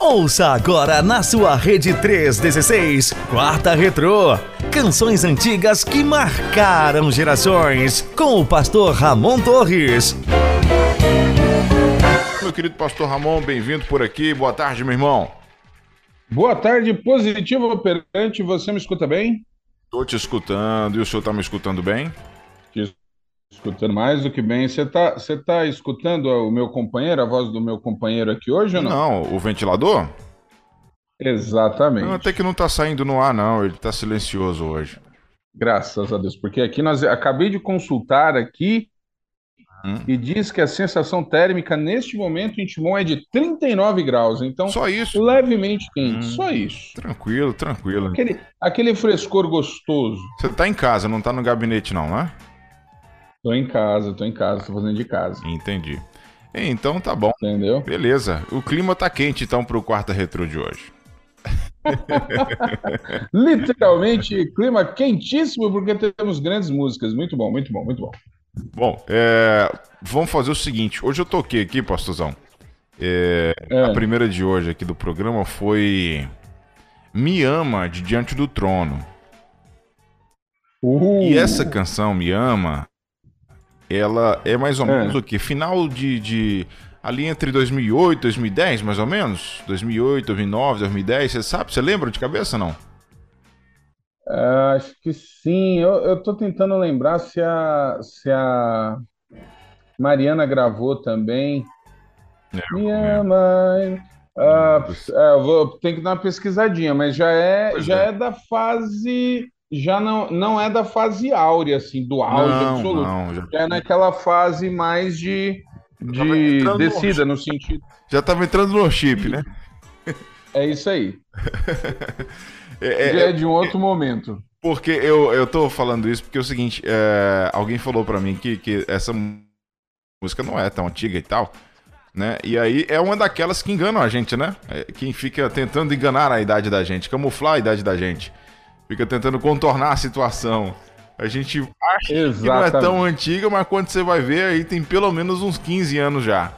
Ouça agora na sua rede 316, Quarta Retrô. Canções antigas que marcaram gerações. Com o pastor Ramon Torres. Meu querido pastor Ramon, bem-vindo por aqui. Boa tarde, meu irmão. Boa tarde, positivo operante. Você me escuta bem? Estou te escutando. E o senhor está me escutando bem? Te escutando mais do que bem. Você está você tá escutando o meu companheiro, a voz do meu companheiro aqui hoje ou não? Não, o ventilador? Exatamente. Não, até que não está saindo no ar, não. Ele está silencioso hoje. Graças a Deus. Porque aqui nós acabei de consultar aqui hum. e diz que a sensação térmica neste momento em Timon é de 39 graus. Então, só isso. Levemente quente. Hum. Só isso. Tranquilo, tranquilo. Aquele, aquele frescor gostoso. Você está em casa, não está no gabinete, não, né? Tô em casa, tô em casa, tô fazendo de casa. Entendi. Então tá bom. Entendeu? Beleza. O clima tá quente então pro quarta retrô de hoje. Literalmente, clima quentíssimo, porque temos grandes músicas. Muito bom, muito bom, muito bom. Bom, é, vamos fazer o seguinte. Hoje eu toquei aqui, pastorzão. É, é. A primeira de hoje aqui do programa foi Me Ama de Diante do Trono. Uh. E essa canção, Me Ama, ela é mais ou menos é. o que? Final de, de ali entre 2008 e 2010, mais ou menos? 2008, 2009, 2010, você sabe? Você lembra de cabeça não? Uh, acho que sim. Eu, tô tentando lembrar se a, se a Mariana gravou também. É, Me ama. Uh, é, eu vou, tem que dar uma pesquisadinha, mas já é, já é. é da fase já não, não é da fase áurea, assim, do auge não, absoluto. Não, já... já... é naquela fase mais de de descida, no, no sentido. Já estava entrando no chip, né? É isso aí. é, é, é, de um outro é, momento. Porque eu, eu tô falando isso porque é o seguinte: é, alguém falou para mim que, que essa música não é tão antiga e tal. Né? E aí é uma daquelas que enganam a gente, né? É, quem fica tentando enganar a idade da gente, camuflar a idade da gente. Fica tentando contornar a situação. A gente acha Exatamente. que não é tão antiga, mas quando você vai ver, aí tem pelo menos uns 15 anos já.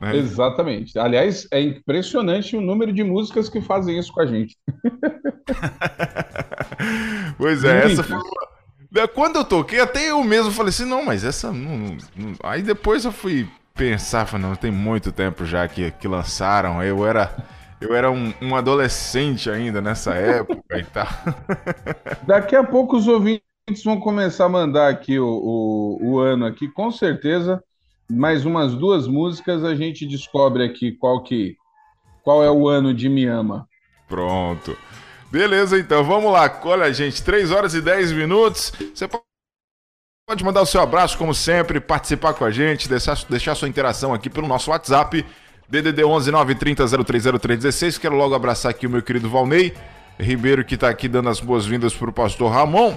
Né? Exatamente. Aliás, é impressionante o número de músicas que fazem isso com a gente. pois é, essa foi uma... Quando eu toquei, até eu mesmo falei assim, não, mas essa não, não... Aí depois eu fui pensar, falei, não, tem muito tempo já que, que lançaram, eu era... Eu era um, um adolescente ainda nessa época e tal. Daqui a pouco os ouvintes vão começar a mandar aqui o, o, o, ano aqui, com certeza. Mais umas duas músicas a gente descobre aqui qual que qual é o ano de Me Ama. Pronto. Beleza, então, vamos lá. Olha, gente, 3 horas e 10 minutos. Você pode mandar o seu abraço, como sempre, participar com a gente, deixar, deixar sua interação aqui pelo nosso WhatsApp, DDD 11 930 030316. Quero logo abraçar aqui o meu querido Valnei Ribeiro, que está aqui dando as boas-vindas para o pastor Ramon.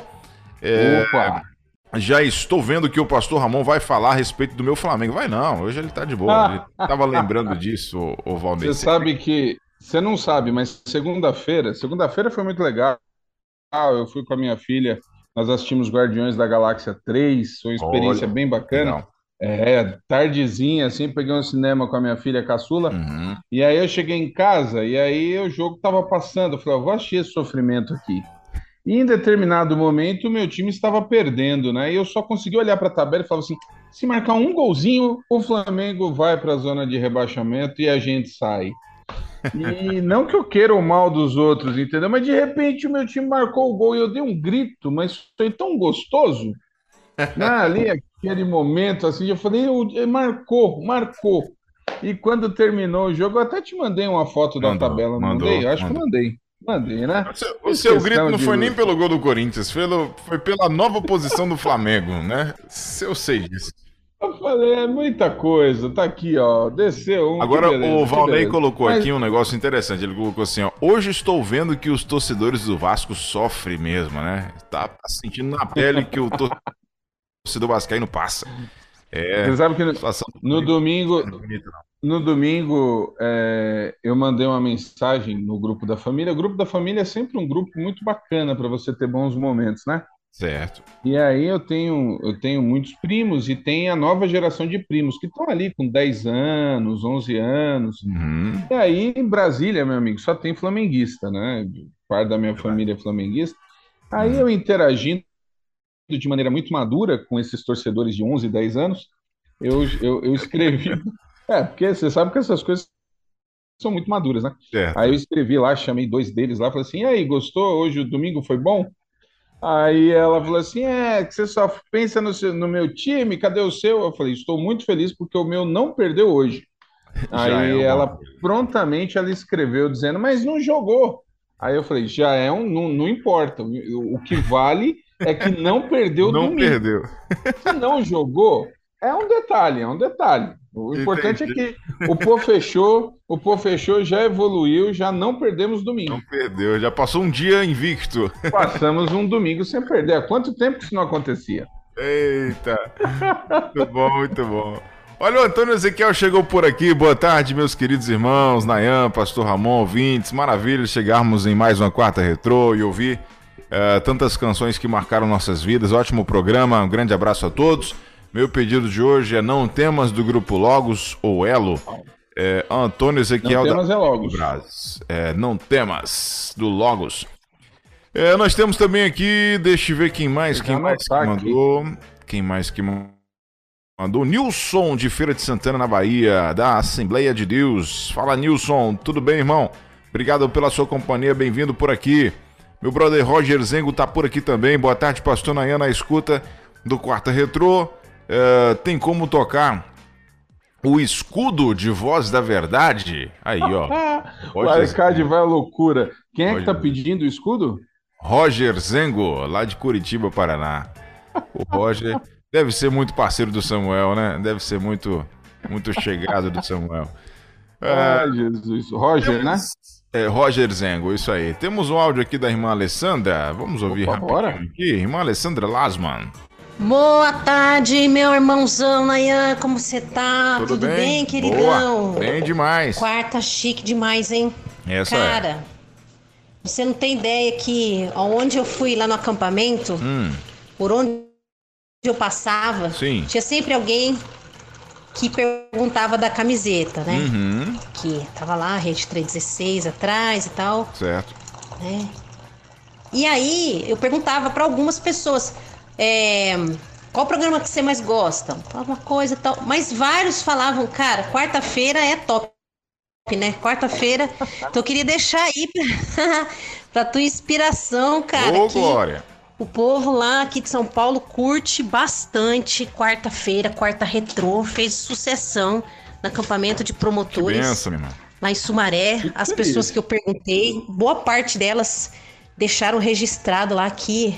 É, Opa! Já estou vendo que o pastor Ramon vai falar a respeito do meu Flamengo. Vai não, hoje ele está de boa. Ele estava lembrando disso, o, Valnei. Você sabe que. Você não sabe, mas segunda-feira. Segunda-feira foi muito legal. Eu fui com a minha filha. Nós assistimos Guardiões da Galáxia 3. Foi uma experiência Olha, bem bacana. Legal. É, tardezinha, assim, peguei um cinema com a minha filha caçula. Uhum. E aí eu cheguei em casa e aí o jogo tava passando. Eu falei, vou assistir esse sofrimento aqui. E em determinado momento, o meu time estava perdendo, né? E eu só consegui olhar para a tabela e falar assim: se marcar um golzinho, o Flamengo vai para a zona de rebaixamento e a gente sai. E não que eu queira o mal dos outros, entendeu? Mas de repente o meu time marcou o gol e eu dei um grito, mas foi tão gostoso. Né? Ali, aquele momento, assim, eu falei, marcou, marcou. E quando terminou o jogo, eu até te mandei uma foto mandou, da tabela, mandou, mandei? Acho mandou. que mandei. Mandei, né? O seu, o seu grito não foi nem pelo gol do Corinthians, foi, foi pela nova posição do Flamengo, né? Eu sei disso. Eu falei, é muita coisa. Tá aqui, ó. Desceu um. Agora beleza, o Valnei colocou Mas... aqui um negócio interessante. Ele colocou assim, ó. Hoje estou vendo que os torcedores do Vasco sofrem mesmo, né? Tá sentindo na pele que o torcedor vascaíno passa. É, Você sabe que no, no domingo, no domingo é, eu mandei uma mensagem no grupo da família. O grupo da família é sempre um grupo muito bacana para você ter bons momentos, né? Certo. E aí eu tenho, eu tenho muitos primos e tem a nova geração de primos que estão ali com 10 anos, 11 anos. Uhum. E aí em Brasília, meu amigo, só tem flamenguista, né? Parte da minha família é flamenguista. Aí eu interagindo de maneira muito madura com esses torcedores de 11, 10 anos, eu, eu, eu escrevi. É, porque você sabe que essas coisas são muito maduras, né? Certo. Aí eu escrevi lá, chamei dois deles lá, falei assim: e aí, gostou? Hoje o domingo foi bom? Aí ela falou assim: é, que você só pensa no, seu, no meu time, cadê o seu? Eu falei: estou muito feliz porque o meu não perdeu hoje. Aí é ela prontamente ela escreveu dizendo, mas não jogou. Aí eu falei: já é um, não, não importa. O, o que vale é que não perdeu não domingo. perdeu. Se não jogou, é um detalhe, é um detalhe. O importante Entendi. é que o Pô fechou, o Pô fechou, já evoluiu, já não perdemos domingo. Não perdeu, já passou um dia invicto. Passamos um domingo sem perder. Há quanto tempo isso não acontecia? Eita! Muito bom, muito bom. Olha, o Antônio Ezequiel chegou por aqui. Boa tarde, meus queridos irmãos, Nayan, Pastor Ramon, ouvintes. Maravilha chegarmos em mais uma quarta retrô e ouvir uh, tantas canções que marcaram nossas vidas. Ótimo programa, um grande abraço a todos. Meu pedido de hoje é não temas do grupo Logos ou Elo. É, Antônio Ezequiel não temas da... é Logos. É, não temas do Logos. É, nós temos também aqui, deixa eu ver quem mais, quem mais que mandou. Quem mais que mandou? Nilson de Feira de Santana, na Bahia, da Assembleia de Deus. Fala, Nilson, tudo bem, irmão? Obrigado pela sua companhia, bem-vindo por aqui. Meu brother Roger Zengo tá por aqui também. Boa tarde, pastor Nayana, escuta do Quarta Retrô. Uh, tem como tocar o escudo de voz da verdade? Aí, ó. o Arcade vai à loucura. Quem é Roger... que tá pedindo o escudo? Roger Zengo, lá de Curitiba, Paraná. O Roger deve ser muito parceiro do Samuel, né? Deve ser muito, muito chegado do Samuel. Ah, uh, Jesus. Roger, né? É, Roger Zengo, isso aí. Temos um áudio aqui da irmã Alessandra. Vamos ouvir Opa, rapidinho bora. aqui. Irmã Alessandra Lasman. Boa tarde, meu irmãozão Nayan, como você tá? Tudo, Tudo bem? bem, queridão? Boa. Bem demais. Quarta chique demais, hein? Essa Cara, é. você não tem ideia que onde eu fui lá no acampamento, hum. por onde eu passava, Sim. tinha sempre alguém que perguntava da camiseta, né? Uhum. Que tava lá, rede 316 atrás e tal. Certo. Né? E aí eu perguntava para algumas pessoas, é, qual programa que você mais gosta? Alguma coisa e tal. Mas vários falavam, cara, quarta-feira é top, né? Quarta-feira. Então eu queria deixar aí pra, pra tua inspiração, cara. Ô, Glória! O povo lá aqui de São Paulo curte bastante quarta-feira, quarta retrô, fez sucessão no acampamento de promotores. Que benção, minha irmã. Lá em Sumaré, que as pessoas isso? que eu perguntei, boa parte delas deixaram registrado lá que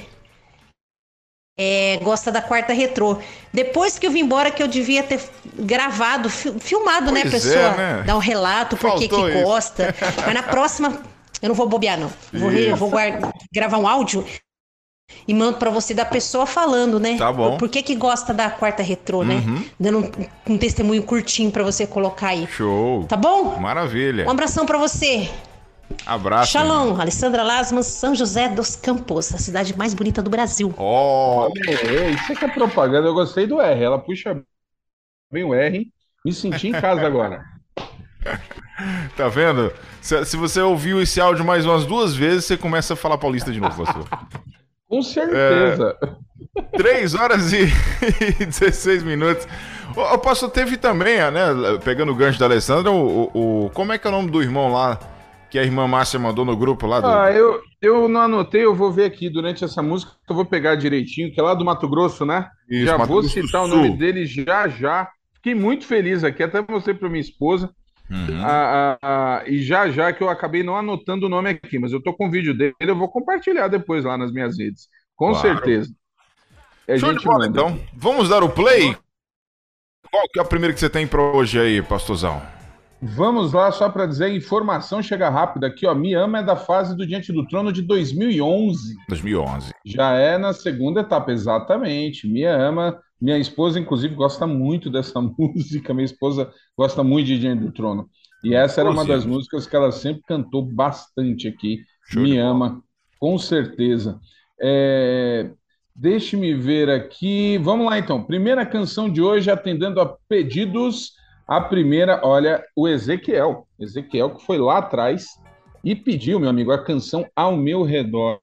é, gosta da quarta retrô. Depois que eu vim embora, que eu devia ter gravado, filmado, né, pois né, pessoa? É, né? Dar um relato, por que gosta. Mas na próxima, eu não vou bobear, não. Vou, eu vou gravar um áudio e mando para você da pessoa falando, né? Tá bom. Por que que gosta da quarta retrô, né? Uhum. Dando um, um testemunho curtinho para você colocar aí. Show. Tá bom? Maravilha. Um abração para você. Abraço. Shalom, irmão. Alessandra Lasman, São José dos Campos, a cidade mais bonita do Brasil. Oh, é, isso é que é propaganda. Eu gostei do R. Ela puxa bem o R. Me senti em casa agora. Tá vendo? Se, se, você ouviu esse áudio mais umas duas vezes, você começa a falar paulista de novo, pastor. Com certeza. É, 3 horas e 16 minutos. O, o pastor teve também, né? Pegando o gancho da Alessandra, o, o, o, como é que é o nome do irmão lá? Que a irmã Márcia mandou no grupo lá do... Ah, eu, eu não anotei, eu vou ver aqui durante essa música, eu vou pegar direitinho, que é lá do Mato Grosso, né? Isso, já Mato vou Grosso citar o nome dele já já. Fiquei muito feliz aqui, até mostrei para minha esposa. Uhum. Ah, ah, e já já que eu acabei não anotando o nome aqui, mas eu tô com o vídeo dele, eu vou compartilhar depois lá nas minhas redes. Com Claro. certeza. É, Show gente de bola, então. Vamos dar o play? Qual que é a primeira que você tem pra hoje aí, pastorzão? Vamos lá, só para dizer, informação chega rápida aqui, ó. Me Ama é da fase do Diante do Trono de 2011. 2011. Já é na segunda etapa, exatamente. Me Ama, minha esposa, inclusive, gosta muito dessa música. Minha esposa gosta muito de Diante do Trono. E essa era uma das músicas que ela sempre cantou bastante aqui. Show com certeza. É, Deixe-me ver aqui. Vamos lá então. Primeira canção de hoje, atendendo a pedidos. A primeira, olha, o Ezequiel. Ezequiel que foi lá atrás e pediu, meu amigo, a canção Ao Meu Redor.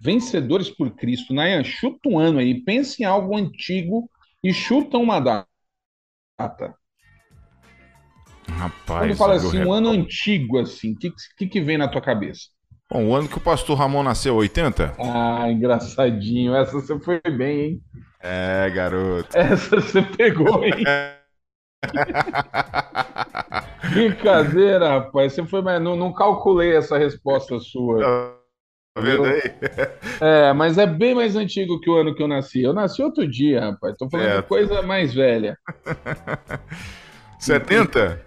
Vencedores por Cristo. Nayan, chuta um ano aí. Pense em algo antigo e chuta uma data. Rapaz, Quando fala assim, um ano antigo, assim, o que, que, que vem na tua cabeça? Bom, o ano que o pastor Ramon nasceu, 80? Ah, engraçadinho. Essa você foi bem, hein? É, garoto. Essa você pegou, hein? Brincadeira, rapaz. Você foi, mas não, não calculei essa resposta sua. Tá vendo aí? É, mas é bem mais antigo que o ano que eu nasci. Eu nasci outro dia, rapaz. Tô falando é. coisa mais velha. 70?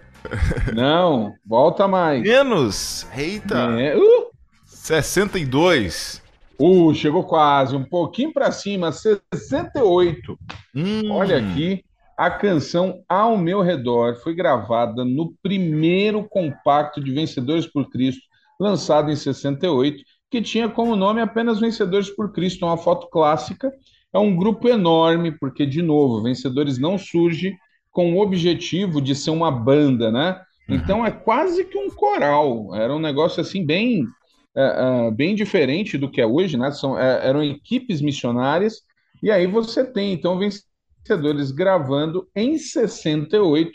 Não, volta mais. Menos? Eita! É. Uh! 62. Uh, chegou quase, um pouquinho para cima, 68. Hum. Olha aqui, a canção Ao Meu Redor foi gravada no primeiro compacto de Vencedores por Cristo, lançado em 68, que tinha como nome apenas Vencedores por Cristo, uma foto clássica. É um grupo enorme, porque, de novo, Vencedores não surge com o objetivo de ser uma banda, né? Uhum. Então é quase que um coral. Era um negócio assim bem é, é, bem diferente do que é hoje, né? São, é, eram equipes missionárias, e aí você tem, então, vencedores gravando em 68.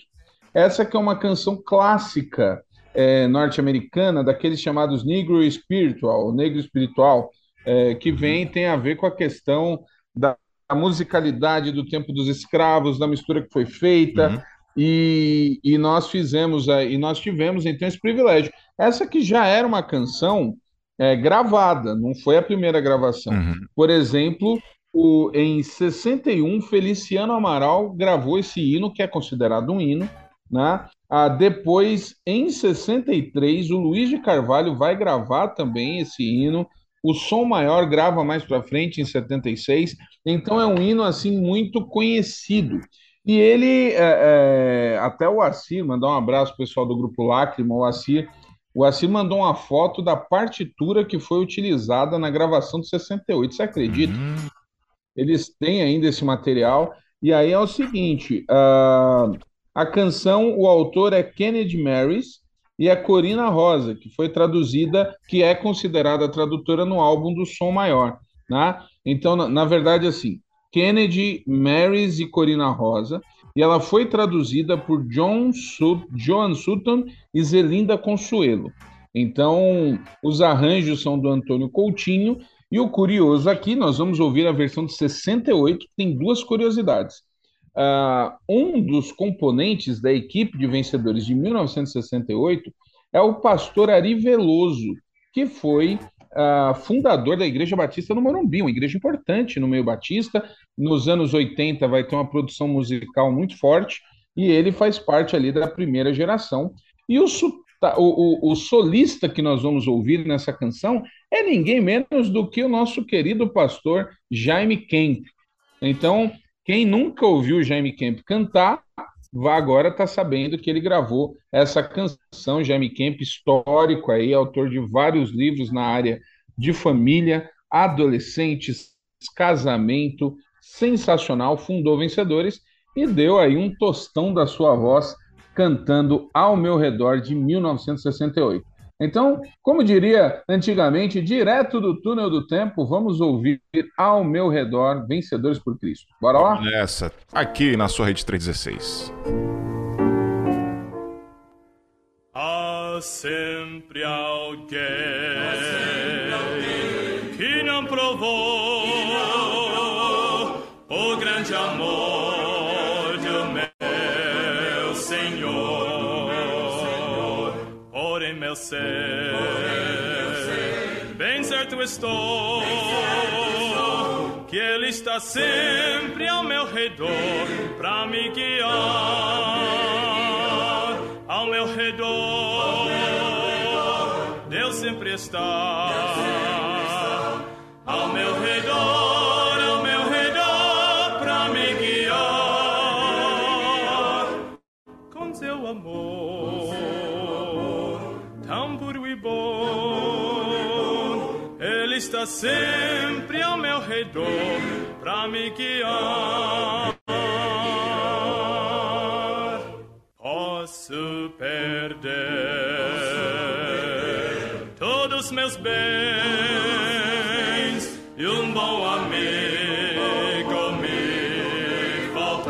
Essa que é uma canção clássica é, norte-americana, daqueles chamados Negro Spiritual, Negro Espiritual, é, que vem tem a ver com a questão da musicalidade do tempo dos escravos, da mistura que foi feita, uhum. e, e nós fizemos, e nós tivemos então esse privilégio. Essa que já era uma canção é, gravada, não foi a primeira gravação. Uhum. Por exemplo, o, em 61, Feliciano Amaral gravou esse hino, que é considerado um hino. Né? Ah, depois, em 63, o Luiz de Carvalho vai gravar também esse hino. O Som Maior grava mais para frente, em 76. Então, é um hino assim muito conhecido. E ele, é, é, até o Assir, mandar um abraço pessoal do Grupo Lágrima, o Assir o Assir mandou uma foto da partitura que foi utilizada na gravação de 68. Você acredita? Uhum. Eles têm ainda esse material. E aí é o seguinte: uh, a canção, o autor é Kennedy Maris e a Corina Rosa, que foi traduzida, que é considerada a tradutora no álbum do Som Maior. Né? Então, na, na verdade, assim, Kennedy Maris e Corina Rosa e ela foi traduzida por John Sut John Sutton e Zelinda Consuelo. Então, os arranjos são do Antônio Coutinho, e o curioso aqui, nós vamos ouvir a versão de 68, que tem duas curiosidades. Uh, um dos componentes da equipe de vencedores de 1968 é o pastor Ari Veloso, que foi uh, fundador da Igreja Batista no Morumbi, uma igreja importante no meio batista. Nos anos 80 vai ter uma produção musical muito forte e ele faz parte ali da primeira geração. E o, o, o, o solista que nós vamos ouvir nessa canção é ninguém menos do que o nosso querido pastor Jaime Kemp. Então, quem nunca ouviu Jaime Kemp cantar, vá agora estar tá sabendo que ele gravou essa canção, Jaime Kemp, histórico aí, autor de vários livros na área de família, adolescentes, casamento, sensacional, fundou Vencedores e deu aí um tostão da sua voz cantando Ao Meu Redor de 1968. Então, como diria antigamente, direto do túnel do tempo, vamos ouvir ao meu redor Vencedores por Cristo. Bora lá? Nessa, aqui na sua rede 316. Há sempre alguém, Há sempre alguém que não provou, que não provou o grande amor sei, bem certo estou, que Ele está sempre ao meu redor para me guiar, ao meu redor, Deus sempre está, ao meu redor, está sempre ao meu redor para me guiar. Posso perder todos meus bens e um bom amigo me faltar.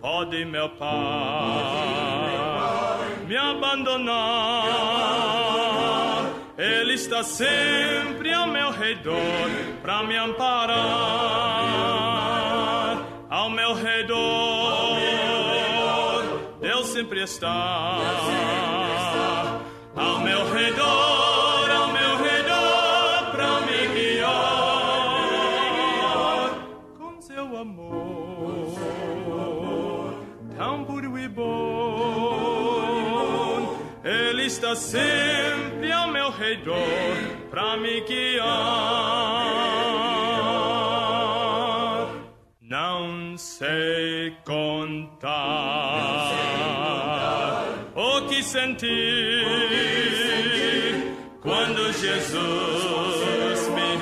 Pode meu pai me abandonar. Sempre ao meu redor para me amparar. Ao meu redor, Deus sempre está. Me guiar. Não sei contar o que senti quando Jesus me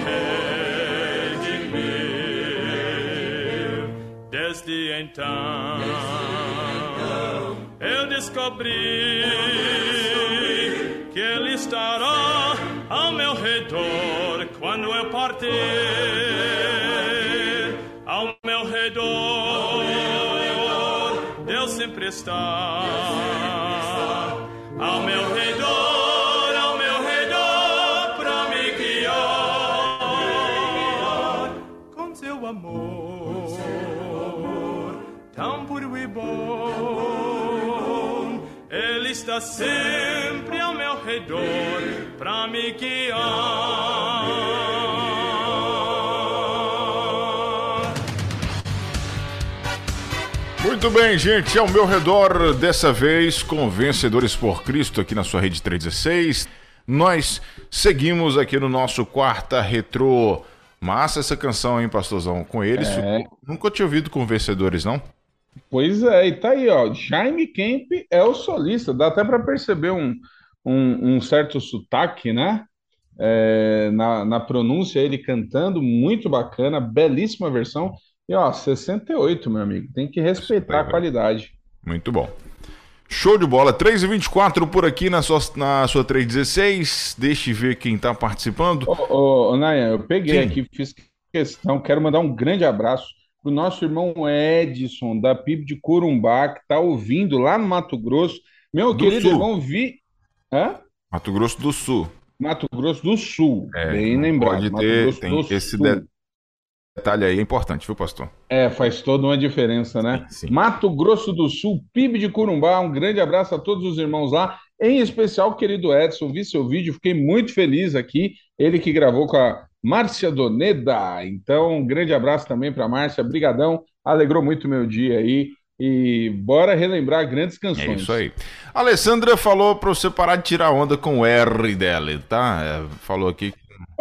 redimiu. Desde então eu descobri sempre está. Ao meu redor, ao meu redor, para me guiar com seu amor tão puro e bom. Ele está sempre ao meu redor para me guiar. Muito bem, gente, ao meu redor, dessa vez com Vencedores por Cristo aqui na sua rede 316. Nós seguimos aqui no nosso quarta retrô. Massa essa canção, hein, pastorzão? Com eles, É. nunca tinha ouvido com Vencedores, não? Pois é, e tá aí, ó. Jaime Kemp é o solista, dá até para perceber um, um, um certo sotaque, né? É, na, na pronúncia, ele cantando, muito bacana, belíssima versão. E ó, 68, meu amigo, tem que respeitar a qualidade. Muito bom. Show de bola, 3h24 por aqui na sua, na sua 316. Deixa eu ver quem tá participando. Ô, ô, ô, Nayan, eu peguei Sim. aqui, fiz questão, quero mandar um grande abraço pro nosso irmão Edson, da PIB de Corumbá, que tá ouvindo lá no Mato Grosso. Meu Do querido Sul. irmão Vi... Hã? Mato Grosso do Sul. Mato Grosso do Sul, É, bem lembrado. Pode ter, tem do esse Sul. de- detalhe aí é importante, viu, pastor? É, faz toda uma diferença, né? Sim, sim. Mato Grosso do Sul, PIB de Corumbá, um grande abraço a todos os irmãos lá, em especial o querido Edson, vi seu vídeo, fiquei muito feliz aqui, ele que gravou com a Márcia Doneda, então um grande abraço também para Márcia, brigadão, alegrou muito meu dia aí, e bora relembrar grandes É canções. isso aí. A Alessandra falou pra você parar de tirar onda com o R dela, tá? É, falou aqui.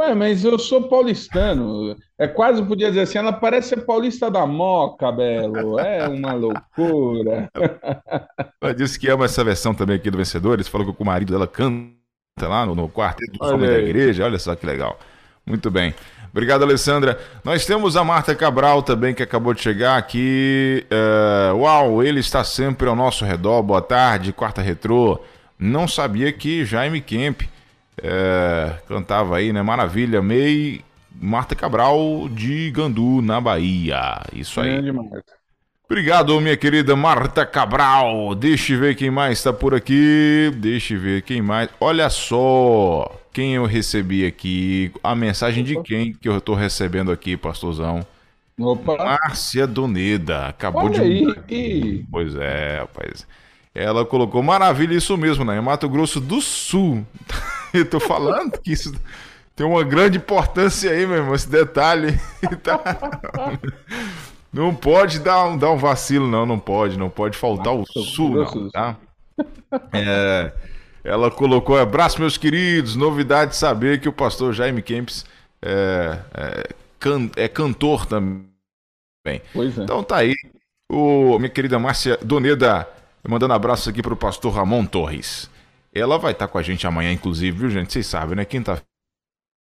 Ué, mas eu sou paulistano, é quase podia dizer assim, ela parece ser paulista da Moca, Belo, é uma loucura. Ela disse que ama essa versão também aqui do Vencedores. Falou que o marido dela canta lá no, no quarteto homens da igreja. Olha só que legal. Muito bem. Obrigado, Alessandra. Nós temos a Marta Cabral também, que acabou de chegar aqui. É, uau, ele está sempre ao nosso redor. Boa tarde, quarta retrô. Não sabia que Jaime Kemp é, cantava aí, né? Maravilha. Mei Marta Cabral de Gandu, na Bahia. Isso aí. Grande Marta. Obrigado, minha querida Marta Cabral. Deixa eu ver quem mais está por aqui. Deixa eu ver quem mais. Olha só quem eu recebi aqui. A mensagem de quem que eu estou recebendo aqui, pastorzão. Opa, Márcia Doneda. Acabou olha de. aí. Pois é, rapaz. Ela colocou maravilha, isso mesmo, né? Mato Grosso do Sul. eu tô falando que isso tem uma grande importância aí, meu irmão, esse detalhe. Tá- Não pode dar um, dar um vacilo, não, não pode, não pode faltar o Sul, não, tá? É, ela colocou, abraço, meus queridos, novidade saber que o pastor Jaime Kempis é, é, can- é cantor também. Pois é. Então tá aí, o, minha querida Márcia Doneda, mandando abraço aqui pro pastor Ramon Torres. Ela vai estar com a gente amanhã, inclusive, viu, gente? Vocês sabem, né? Quinta-feira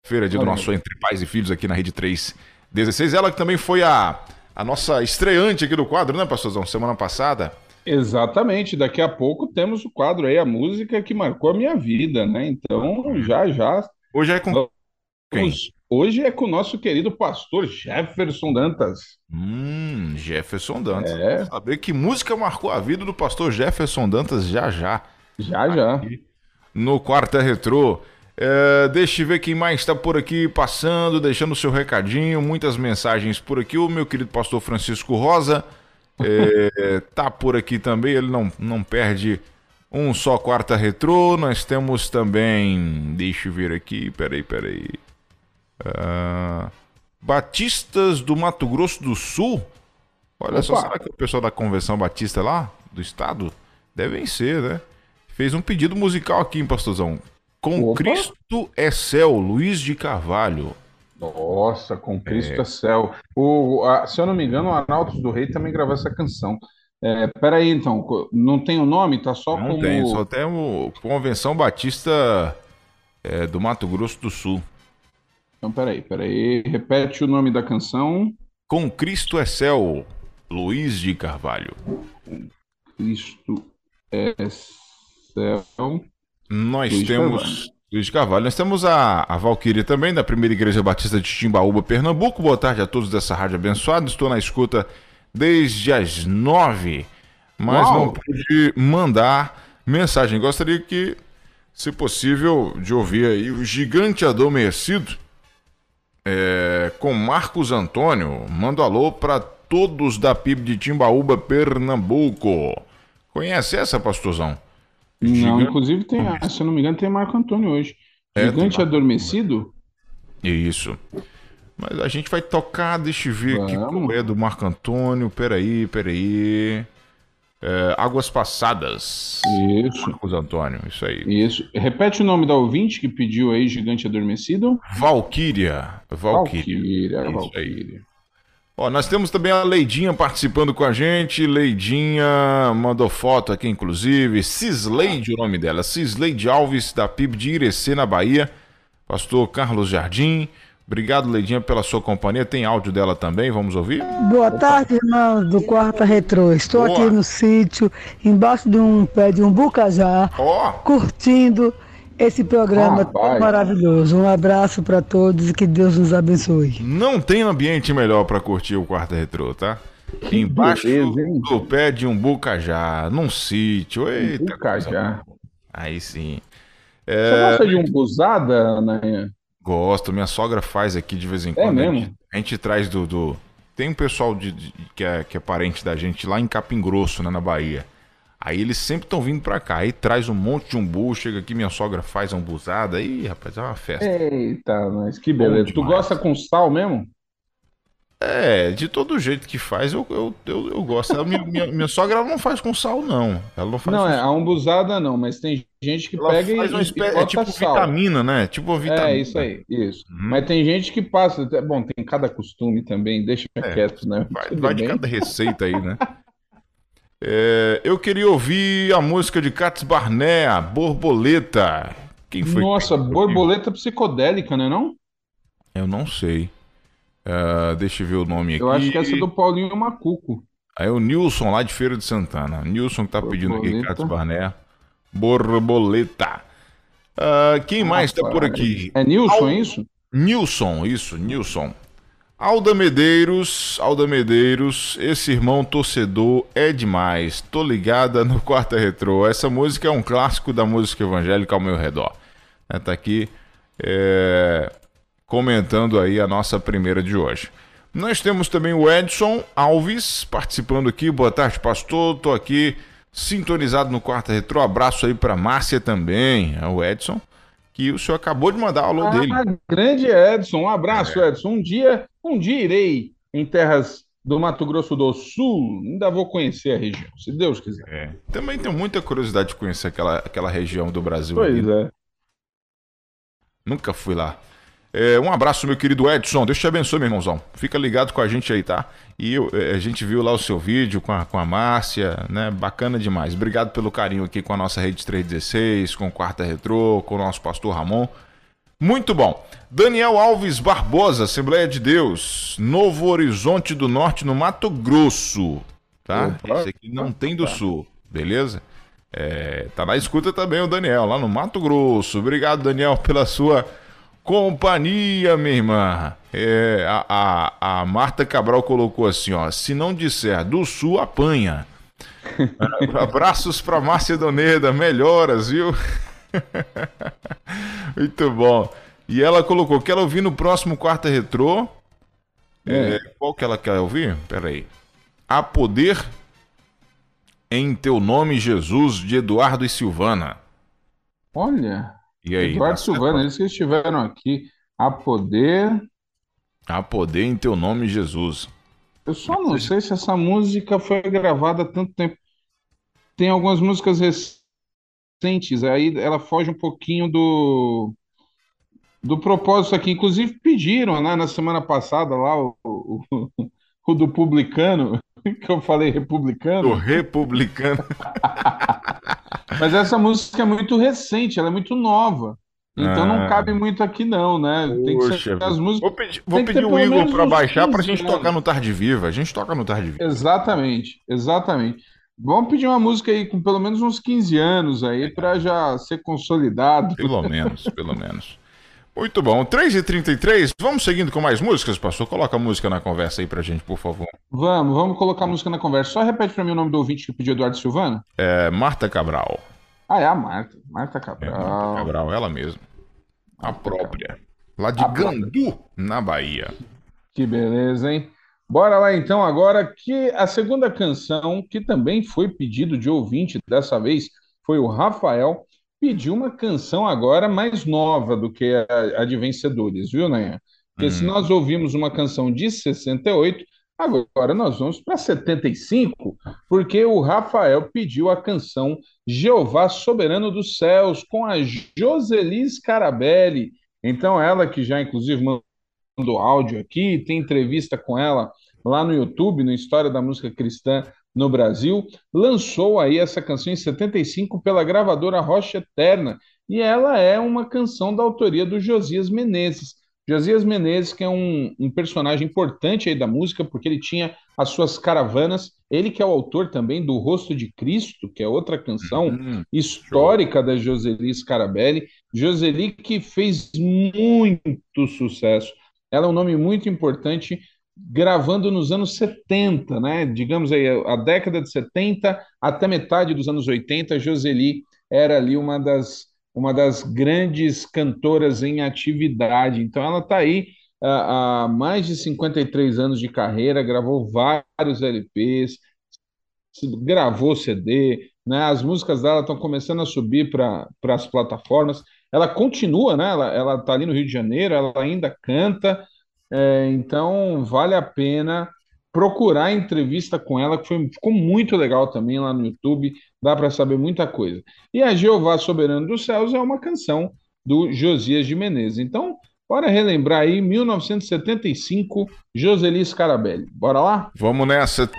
Feira, dia do nosso Entre Pais e Filhos aqui na Rede 316. Ela que também foi a, a nossa estreante aqui do quadro, né, pastorzão? Semana passada. Exatamente, daqui a pouco temos o quadro aí, a música que marcou a minha vida, né? Então, já já. Hoje é com quem? Hoje é com o nosso querido pastor Jefferson Dantas. Hum, Jefferson Dantas. É. Saber que música marcou a vida do pastor Jefferson Dantas já já. Já já. No Quarta Retrô. É, deixa eu ver quem mais está por aqui passando, deixando o seu recadinho, muitas mensagens por aqui. O meu querido pastor Francisco Rosa é, tá por aqui também, ele não, não perde um só quarta retrô. Nós temos também, deixa eu ver aqui, peraí, peraí. Uh, Batistas do Mato Grosso do Sul. Olha Opa. só, será que é o pessoal da Convenção Batista lá, do estado? Devem ser, né? Fez um pedido musical aqui, hein, pastorzão. Com Opa. Cristo é céu, Luiz de Carvalho. Nossa, com Cristo é, é céu. O, a, se eu não me engano, o Arnaldo do Rei também gravou essa canção. É, peraí, então, não tem o nome? Tá só não como... tem, só tem o Convenção Batista é, do Mato Grosso do Sul. Então, peraí, peraí. Repete o nome da canção. Com Cristo é céu, Luiz de Carvalho. Cristo é céu. Nós Luiz temos Carvalho. Luiz Carvalho. Nós temos a, a Valquíria também, da Primeira Igreja Batista de Timbaúba, Pernambuco. Boa tarde a todos dessa rádio abençoada. Estou na escuta desde as nove, mas Uau. não pude mandar mensagem. Gostaria que, se possível, de ouvir aí o Gigante Adormecido é, com Marcos Antônio. Mando alô para todos da PIB de Timbaúba, Pernambuco. Conhece essa, pastorzão? Não, Gigante... inclusive tem, se eu não me engano, tem Marco Antônio hoje. É, Gigante Adormecido? Isso. Mas a gente vai tocar, deixa eu ver Vamos. aqui qual é do Marco Antônio. Peraí, peraí. É, Águas Passadas. Isso. Marcos Antônio, isso aí. Isso. Repete o nome da ouvinte que pediu aí, Gigante Adormecido. Valquíria. Valquíria. Valquíria, Valquíria. Ó, nós temos também a Leidinha participando com a gente. Leidinha mandou foto aqui, inclusive. Cisleide, o nome dela. Cisleide Alves, da PIB de Irecê, na Bahia. Pastor Carlos Jardim. Obrigado, Leidinha, pela sua companhia. Tem áudio dela também, vamos ouvir? Boa tarde, irmãos do Quarta Retrô. Estou Boa. aqui no sítio, embaixo de um pé de um bucajá, oh. curtindo esse programa ah, tão maravilhoso. Um abraço para todos e que Deus nos abençoe. Não tem ambiente melhor para curtir o Quarta Retrô, tá? Embaixo Beleza, do pé de um bucajá, num sítio. Eita, bucajá. Aí sim. É... Você gosta de um buzada, né? Gosto, minha sogra faz aqui de vez em é quando. É mesmo? A gente traz do. do... Tem um pessoal de, de, que, é, que é parente da gente lá em Capim Grosso, né, na Bahia. Aí eles sempre estão vindo pra cá. Aí traz um monte de umbu, chega aqui, minha sogra faz umbuzada. Aí, rapaz, é uma festa. Eita, mas que beleza. Tu gosta com sal mesmo? É, de todo jeito que faz, eu, eu, eu, eu gosto. minha, minha, minha, sogra ela não faz com sal, não. Ela não faz Não, é, a umbuzada não, mas tem gente que ela pega faz e, uma espécie, é tipo sal. vitamina, né? Tipo uma vitamina. É, isso aí, isso. Hum. Mas tem gente que passa. Bom, tem cada costume também, deixa é, quieto, né? Vai, vai de cada receita aí, né? é, eu queria ouvir a música de Cats Barné, Borboleta. Quem foi? Nossa, borboleta psicodélica, né? Não? Eu não sei. Uh, deixa eu ver o nome aqui. Eu acho que essa é do Paulinho Macuco. Aí o Nilson lá de Feira de Santana. Nilson que tá Borboleta. pedindo aqui, Catos Barné. Borboleta. Uh, quem mais tá por aqui? É Nilson, Al... isso? Nilson, isso, Nilson. Alda Medeiros, Alda Medeiros, esse irmão torcedor é demais. Tô ligada no Quarta Retrô. Essa música é um clássico da música evangélica ao meu redor. É, tá aqui. É comentando aí a nossa primeira de hoje. Nós temos também o Edson Alves participando aqui. Boa tarde, pastor. Tô aqui sintonizado no Quarta Retro. Abraço aí para Márcia também, é o Edson, que o senhor acabou de mandar o alô ah, dele. Grande Edson, um abraço, é. Edson. Um dia, um dia irei em terras do Mato Grosso do Sul. Ainda vou conhecer a região, se Deus quiser. É. Também tenho muita curiosidade de conhecer aquela, aquela região do Brasil. Pois ali. é. Nunca fui lá. É, um abraço, meu querido Edson. Deus te abençoe, meu irmãozão. Fica ligado com a gente aí, tá? E eu, é, a gente viu lá o seu vídeo com a, com a Márcia, né? Bacana demais. Obrigado pelo carinho aqui com a nossa Rede 316, com o Quarta Retrô, com o nosso pastor Ramon. Muito bom. Daniel Alves Barbosa, Assembleia de Deus, Novo Horizonte do Norte, no Mato Grosso. Tá? Opa. Esse aqui não tem do Sul, beleza? É, tá na escuta também o Daniel, lá no Mato Grosso. Obrigado, Daniel, pela sua companhia, minha irmã. É, a, a, a Marta Cabral colocou assim, ó. Se não disser do Sul, apanha. Abraços para Márcia Doneda, melhoras, viu? Muito bom. E ela colocou, quer ouvir no próximo quarta retrô. É. É, qual que ela quer ouvir? Peraí. A Poder em Teu Nome, Jesus, de Eduardo e Silvana. Olha. E aí? Eduardo e Silvana, eles que estiveram aqui. A Poder. A Poder em Teu Nome, Jesus. Eu só não sei se essa música foi gravada há tanto tempo. Tem algumas músicas recentes, aí ela foge um pouquinho do do propósito aqui. Inclusive pediram, né, na semana passada lá o, o, o do publicano, que eu falei republicano. O republicano. Mas essa música é muito recente, ela é muito nova. Então ah. não cabe muito aqui, não, né? Tem que ser as músicas. Vou pedir, vou pedir o Igor para baixar para a gente tocar no Tarde Viva. A gente toca no Tarde Viva. Exatamente, exatamente. Vamos pedir uma música aí com pelo menos uns 15 anos aí para já ser consolidado. Pelo menos, pelo menos. Muito bom. 3h33, vamos seguindo com mais músicas, pastor? Coloca a música na conversa aí pra gente, por favor. Vamos, vamos colocar a música na conversa. Só repete pra mim o nome do ouvinte que pediu Eduardo Silvano. É Marta Cabral. Ah, é a Marta. Marta Cabral. É, Marta Cabral, ela mesma. A própria. Lá de a Gandu, na Bahia. Que beleza, hein? Bora lá então agora que a segunda canção, que também foi pedido de ouvinte dessa vez, foi o Rafael, pediu uma canção agora mais nova do que a, a de Vencedores, viu, Né? Porque hum. se nós ouvimos uma canção de 68, agora nós vamos para 75, porque o Rafael pediu a canção Jeová Soberano dos Céus, com a Joseli Scarabelli. Então, ela que já, inclusive, mandou áudio aqui, tem entrevista com ela lá no YouTube, no História da Música Cristã no Brasil, lançou aí essa canção em 75 pela gravadora Rocha Eterna, e ela é uma canção da autoria do Josias Menezes. Josias Menezes, que é um, um, personagem importante aí da música, porque ele tinha as suas caravanas, ele que é o autor também do Rosto de Cristo, que é outra canção uhum, histórica da Joseli Scarabelli. Joseli que fez muito sucesso. Ela é um nome muito importante, gravando nos anos 70, né? Digamos aí, a década de 70 até metade dos anos 80, Joseli era ali uma das uma das grandes cantoras em atividade. Então, ela está aí há, há mais de 53 anos de carreira, gravou vários LPs, gravou CD, né? As músicas dela estão começando a subir para as plataformas. Ela continua, né? Ela está ali no Rio de Janeiro, ela ainda canta. É, então, vale a pena procurar a entrevista com ela, que foi, ficou muito legal também lá no YouTube, dá para saber muita coisa. E a Jeová Soberano dos Céus é uma canção do Josias de Menezes. Então, bora relembrar aí 1975, Joseli Scarabelli. Bora lá? Vamos nessa.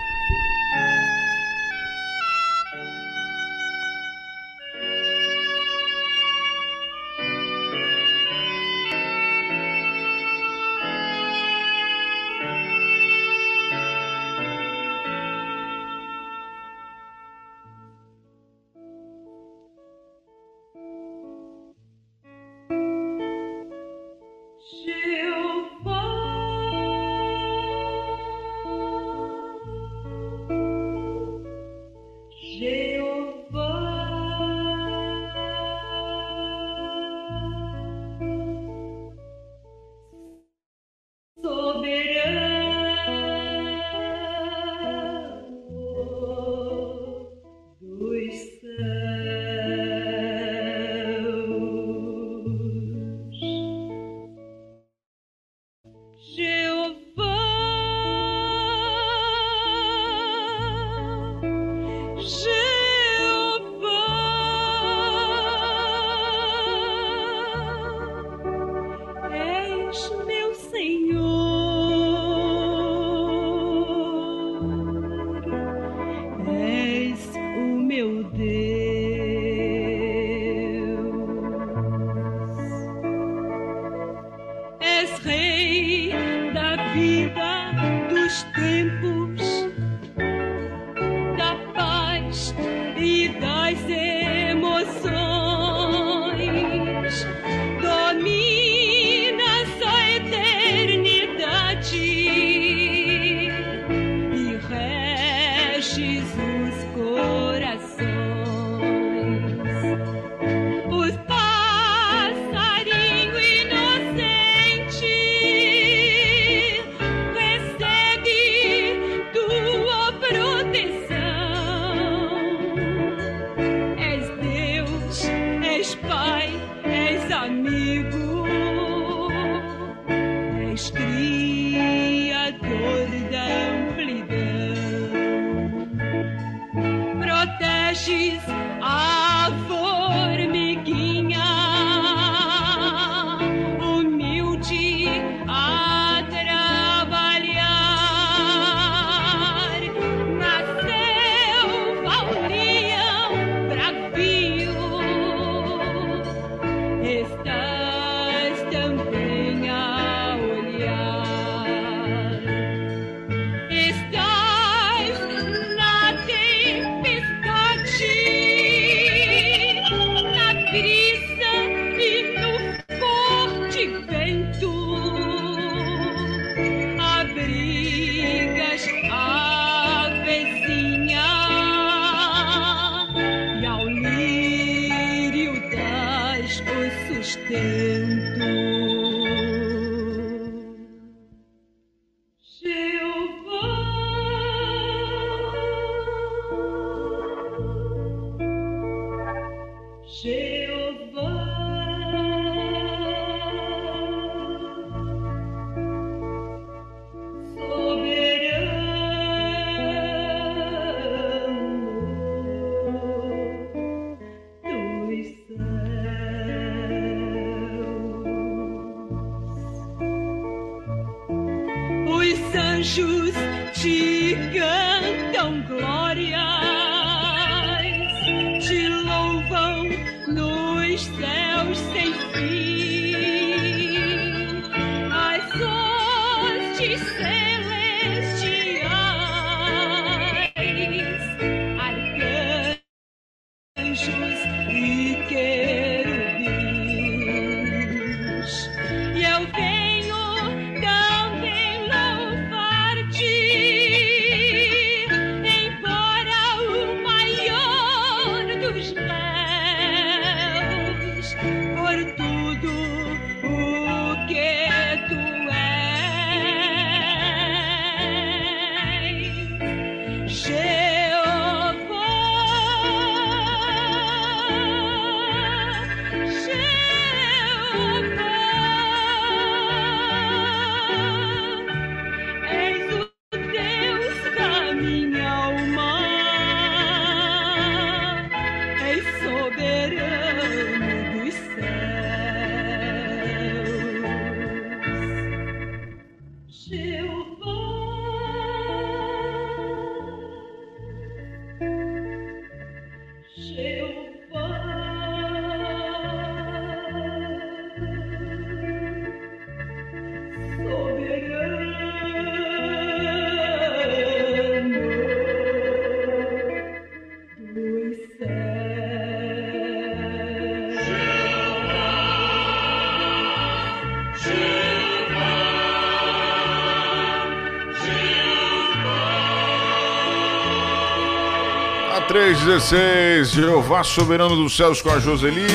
316, Jeová Soberano dos Céus com a Joseli.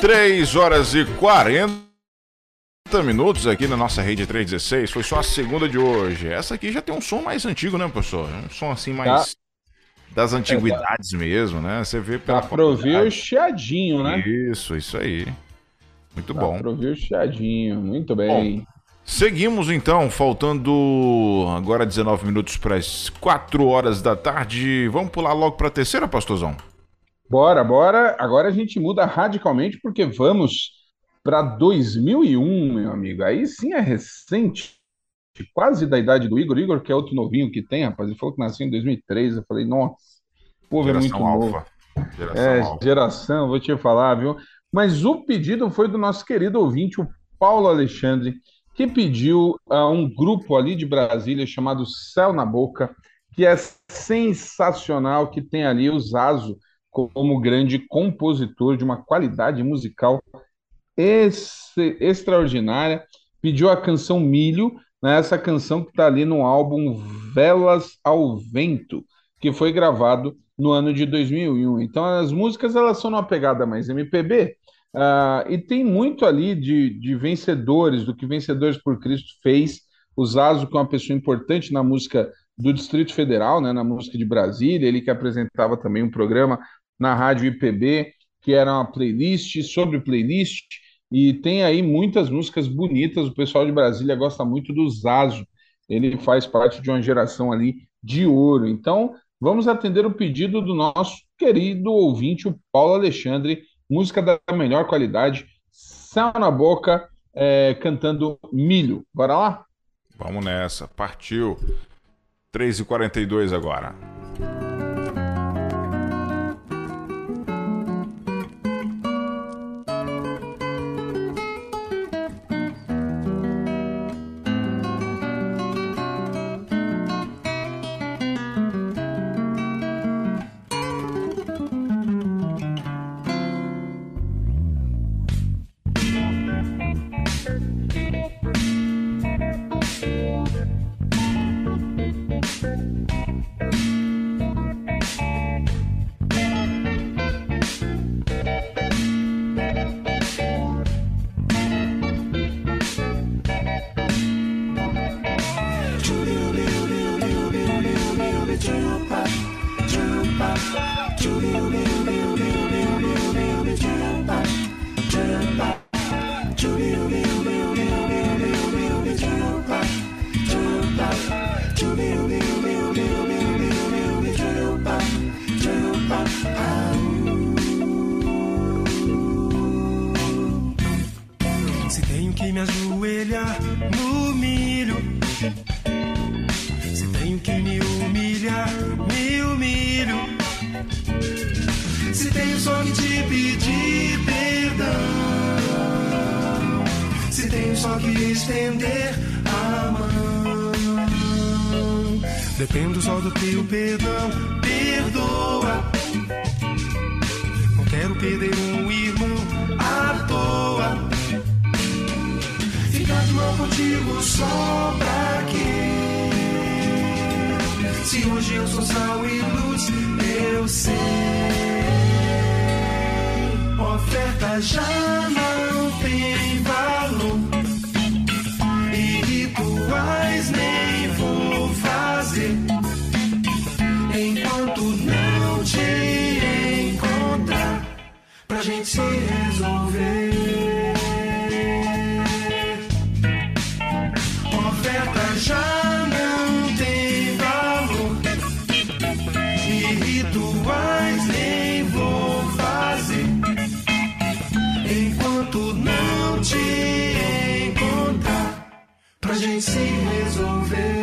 3 horas e 40 minutos aqui na nossa rede 316. Foi só a segunda de hoje. Essa aqui já tem um som mais antigo, né, professor? Um som assim mais. Tá. Das antiguidades é, tá. mesmo, né? Você vê pela. Dá pra ouvir o chiadinho, né? Isso, isso aí. Muito Dá bom. Pra ouvir o chiadinho. Muito bem. Bom, Seguimos então, faltando agora 19 minutos para as 4 horas da tarde. Vamos pular logo para a terceira, pastorzão? Bora, bora. Agora a gente muda radicalmente porque vamos para 2001, meu amigo. Aí sim é recente, quase da idade do Igor. Igor, que é outro novinho que tem, rapaz. Ele falou que nasceu em 2003. Eu falei, nossa, o povo é muito alfa. novo. Geração é, alfa. geração, vou te falar, viu? Mas o pedido foi do nosso querido ouvinte, o Paulo Alexandre que pediu a um grupo ali de Brasília chamado Céu na Boca, que é sensacional, que tem ali o Zazo como grande compositor de uma qualidade musical extraordinária. Pediu a canção Milho, né, essa canção que está ali no álbum Velas ao Vento, que foi gravado no ano de 2001. Então as músicas elas são numa pegada mais MPB, Uh, e tem muito ali de, de vencedores, do que Vencedores por Cristo fez. O Zazo, que é uma pessoa importante na música do Distrito Federal, né, na música de Brasília, ele que apresentava também um programa na rádio IPB, que era uma playlist sobre playlist, e tem aí muitas músicas bonitas. O pessoal de Brasília gosta muito do Zazo, ele faz parte de uma geração ali de ouro. Então, vamos atender o pedido do nosso querido ouvinte, o Paulo Alexandre música da melhor qualidade, Sal na Boca, é, cantando Milho. Bora lá? Vamos nessa, partiu. 3h42 agora. se resolver.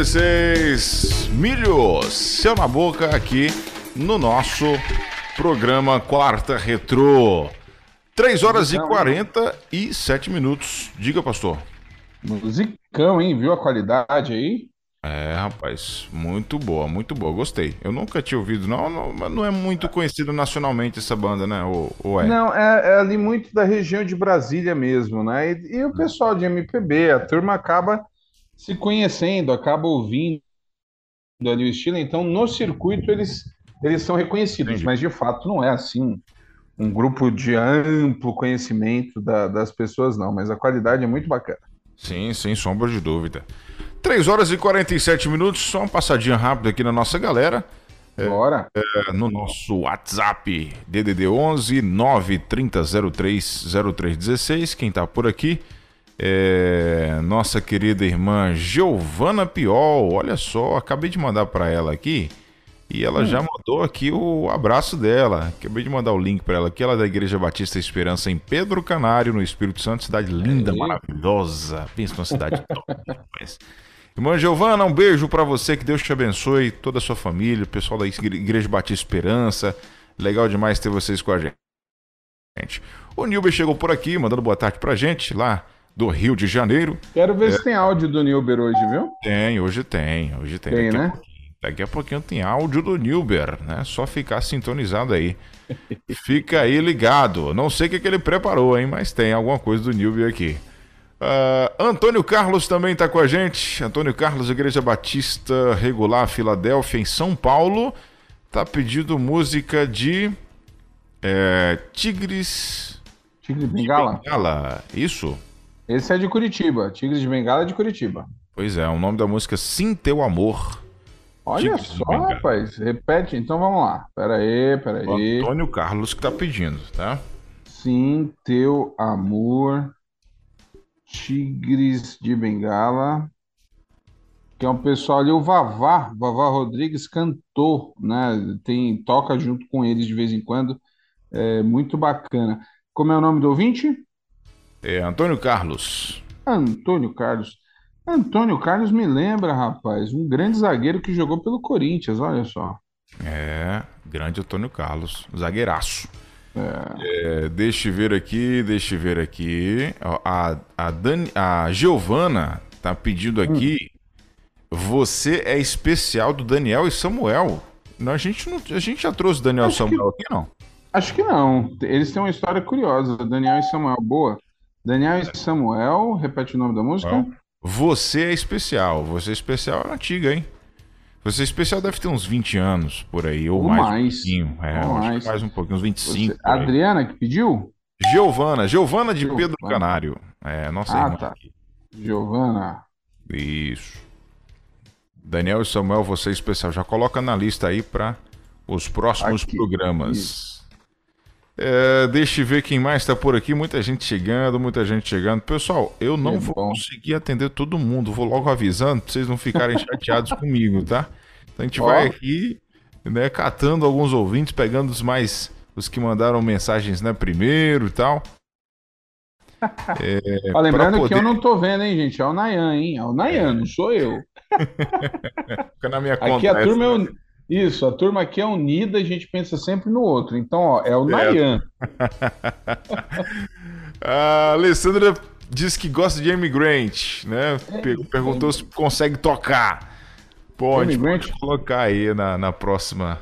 16. Milho, céu na boca aqui no nosso programa Quarta Retrô. 3 horas Musicão, e 47 minutos. Diga, pastor. Musicão, hein? Viu a qualidade aí? É, rapaz, muito boa, muito boa, gostei. Eu nunca tinha ouvido, não, não, não é muito conhecido nacionalmente essa banda, né? Ou, ou é? Não, é, é, ali muito da região de Brasília mesmo, né? E, e o hum. pessoal de MPB, a turma acaba se conhecendo, acaba ouvindo ali o estilo, então no circuito eles, eles são reconhecidos, Entendi. mas de fato não é assim um grupo de amplo conhecimento da, das pessoas, não, mas a qualidade é muito bacana. Sim, sem sombra de dúvida. 3 horas e 47 minutos, só uma passadinha rápida aqui na nossa galera. É, Bora. É, no nosso WhatsApp, DDD 11 93003 0316. Quem tá por aqui é nossa querida irmã Giovana Piol. Olha só, acabei de mandar para ela aqui e ela hum. já mandou aqui o abraço dela. Acabei de mandar o link para ela aqui. Ela é da Igreja Batista Esperança em Pedro Canário, no Espírito Santo. Cidade linda, maravilhosa. Pensa numa cidade top. Mas... Irmã Giovana, um beijo para você, que Deus te abençoe, toda a sua família, o pessoal da Igreja Batista Esperança. Legal demais ter vocês com a gente. O Nilber chegou por aqui, mandando boa tarde pra gente, lá do Rio de Janeiro. Quero ver é... se tem áudio do Nilber hoje, viu? Tem, hoje tem, hoje tem. Tem, né? A daqui a pouquinho tem áudio do Nilber, né? Só ficar sintonizado aí. Fica aí ligado. Não sei o que, que ele preparou, hein? Mas tem alguma coisa do Nilber aqui. Uh, Antônio Carlos também está com a gente. Antônio Carlos, Igreja Batista Regular, Filadélfia, em São Paulo. Tá pedindo música de é, Tigres. Tigres de Bengala. Bengala. Isso? Esse é de Curitiba. Tigres de Bengala é de Curitiba. Pois é, o nome da música Sim Teu Amor. Olha Tigres só, rapaz. Repete, então vamos lá. Pera aí, pera aí. Antônio Carlos que tá pedindo, tá? Sim Teu Amor. Tigres de Bengala, que é um pessoal ali, o Vavá, Vavá Rodrigues cantou, né? Tem, toca junto com eles de vez em quando. É muito bacana. Como é o nome do ouvinte? É Antônio Carlos. Antônio Carlos. Antônio Carlos me lembra, rapaz, um grande zagueiro que jogou pelo Corinthians, olha só. É, grande Antônio Carlos, zagueiraço. É. É, deixa eu ver aqui, deixa eu ver aqui. A, a, Dani, a Giovana tá pedindo aqui. Hum. Você é especial do Daniel e Samuel. Não, a, gente não, a gente já trouxe Daniel e Samuel que, aqui, não? Acho que não. Eles têm uma história curiosa. Daniel e Samuel, boa. Daniel e Samuel, repete o nome da música. Você é especial. Você é especial é antiga, hein? Você especial deve ter uns 20 anos por aí, ou, ou mais, mais. Um pouquinho. É, ou mais. mais um pouquinho, uns 25. Você... Adriana que pediu? Giovana, Giovana de Giovana. Pedro Canário. É, nossa ah, irmã tá. aqui. Giovana. Isso. Daniel e Samuel, você especial. Já coloca na lista aí para os próximos aqui. programas. É, deixa eu ver quem mais está por aqui. Muita gente chegando, muita gente chegando. Pessoal, eu não é vou bom. conseguir atender todo mundo. Vou logo avisando para vocês não ficarem chateados comigo, tá? Então a gente vai aqui, né, catando alguns ouvintes, pegando os mais. os que mandaram mensagens né, primeiro e tal. É, Ó, lembrando poder... que eu não tô vendo, hein, gente? É o Nayan, hein? É o Nayan, não sou eu. Fica na minha conta. Aqui a turma é o... Isso, a turma aqui é unida, a gente pensa sempre no outro. Então, ó, é o Nayan. a Alessandra diz que gosta de Amy Grant, né? É, perguntou é. se consegue tocar. Pode, pode colocar aí na, na próxima.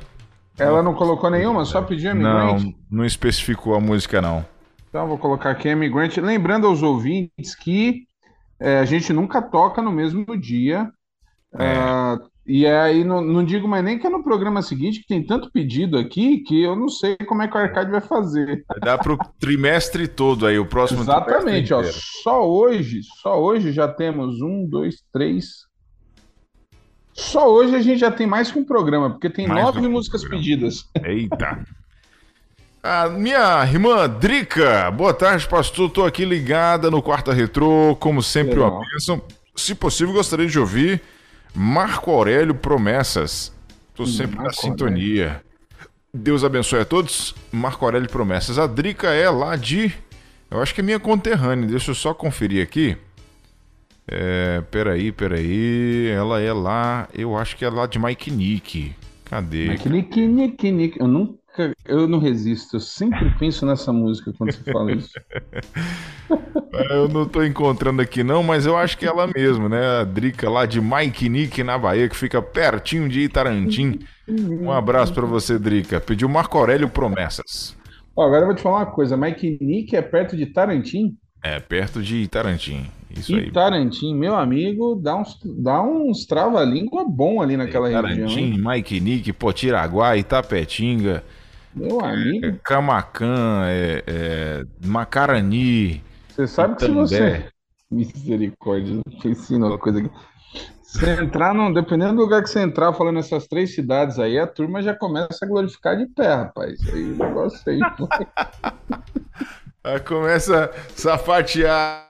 Ela não colocou nenhuma, só pediu Amy não, Grant? Não, não especificou a música, não. Então, vou colocar aqui Amy Grant. Lembrando aos ouvintes que é, a gente nunca toca no mesmo dia. É. Uh, E aí não, não digo mais nem que é no programa seguinte, que tem tanto pedido aqui, que eu não sei como é que o Arcade vai fazer. Vai dar pro trimestre todo aí, o próximo Exatamente, ó. Só hoje, só hoje já temos um, dois, três. Só hoje a gente já tem mais que um programa, porque tem mais nove músicas programa. pedidas. Eita. A minha irmã Drica, boa tarde, pastor. Tô aqui ligada no Quarta Retrô, como sempre, uma bênção. Se possível, gostaria de ouvir Marco Aurélio Promessas. Tô sempre Marco na sintonia. Aurélio. Deus abençoe a todos. Marco Aurélio Promessas. A Drica é lá de. Eu acho que é minha conterrânea. Deixa eu só conferir aqui. É, peraí, peraí. Ela é lá. Eu acho que é lá de Mike Nick. Cadê? Mike Nick, Nick, Nick. Eu não eu não resisto, eu sempre penso nessa música quando você fala isso. eu não tô encontrando aqui não, mas eu acho que é ela mesma, né? A Drica lá de Mike Nick na Bahia, que fica pertinho de Itarantim. Um abraço para você, Drica. Pediu Marco Aurélio Promessas. Ó, agora eu vou te falar uma coisa, Mike Nick é perto de Tarantim? É, perto de Itarantim. Isso aí. Tarantim, meu amigo, dá uns, dá uns trava-língua bom ali naquela Tarantim, região. Tarantim, Mike Nick, Potiraguá, Itapetinga. Meu amigo. É, Camacan, é, é, Macarani. Você sabe que se você. Misericórdia, te ensino uma coisa aqui. Se entrar, não, dependendo do lugar que você entrar, falando essas três cidades aí, a turma já começa a glorificar de pé, rapaz. Aí o negócio aí. começa a sapatear.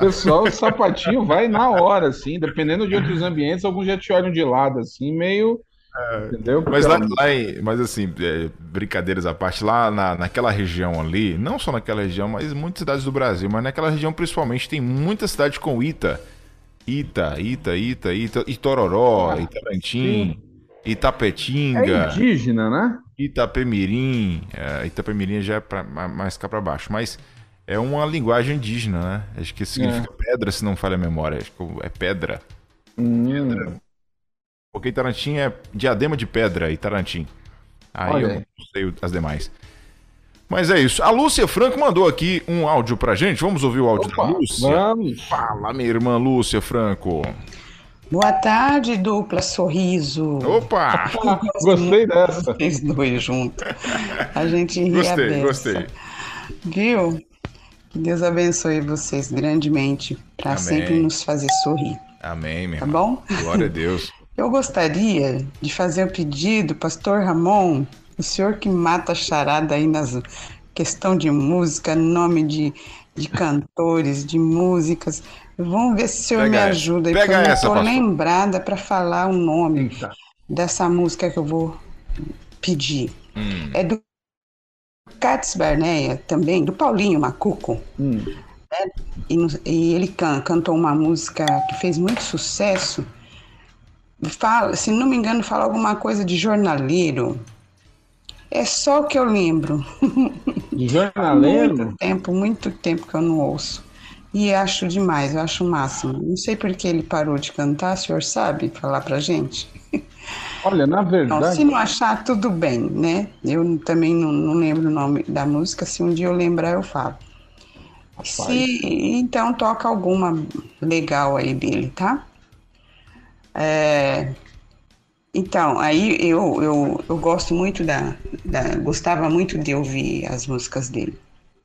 Pessoal, o sapatinho vai na hora, assim, dependendo de outros ambientes, alguns já te olham de lado, assim, meio é, Entendeu? Mas, lá, lá em, mas assim, é, brincadeiras à parte, lá na, naquela região ali, não só naquela região, mas muitas cidades do Brasil, mas naquela região principalmente tem muita cidade com Ita. Ita, Ita, Ita, Ita, Itororó, ah, Itarantim, Itapetinga. É indígena, né? Itapemirim. É, Itapemirim já é pra, mais cá para baixo, mas é uma linguagem indígena, né? Acho que significa é. pedra, se não falha a memória. Acho que é pedra. Hum. pedra. Porque Itarantim é diadema de pedra, Itarantim. Aí Olha. eu não sei as demais. Mas é isso. A Lúcia Franco mandou aqui um áudio pra gente. Vamos ouvir o áudio Opa, da Lúcia? Vamos. Fala, minha irmã Lúcia Franco. Boa tarde, dupla sorriso. Opa! gostei dessa. Vocês dois juntos. A gente ri Gostei, gostei. Viu? Que Deus abençoe vocês grandemente para sempre nos fazer sorrir. Amém, meu Tá bom? Glória a Deus. Eu gostaria de fazer um pedido, Pastor Ramon, o senhor que mata a charada aí nas questão de música, nome de, de cantores, de músicas. Vamos ver se o senhor pega, me ajuda, porque eu não estou lembrada para falar o nome Eita. dessa música que eu vou pedir. Hum. É do Cats Barneia também, do Paulinho Macuco. Hum. É, e, e, ele can, cantou uma música que fez muito sucesso fala, se não me engano, fala alguma coisa de jornaleiro. É só o que eu lembro. Jornaleiro? muito tempo, muito tempo que eu não ouço. E acho demais, eu acho o máximo. Não sei por que ele parou de cantar, o senhor sabe falar pra gente? Olha, na verdade. Então, se não achar, tudo bem, né? Eu também não, não, lembro o nome da música, se um dia eu lembrar, eu falo. Se, então toca alguma legal aí dele, tá? É, então, aí eu, eu, eu gosto muito da, da, Gostava muito de ouvir as músicas dele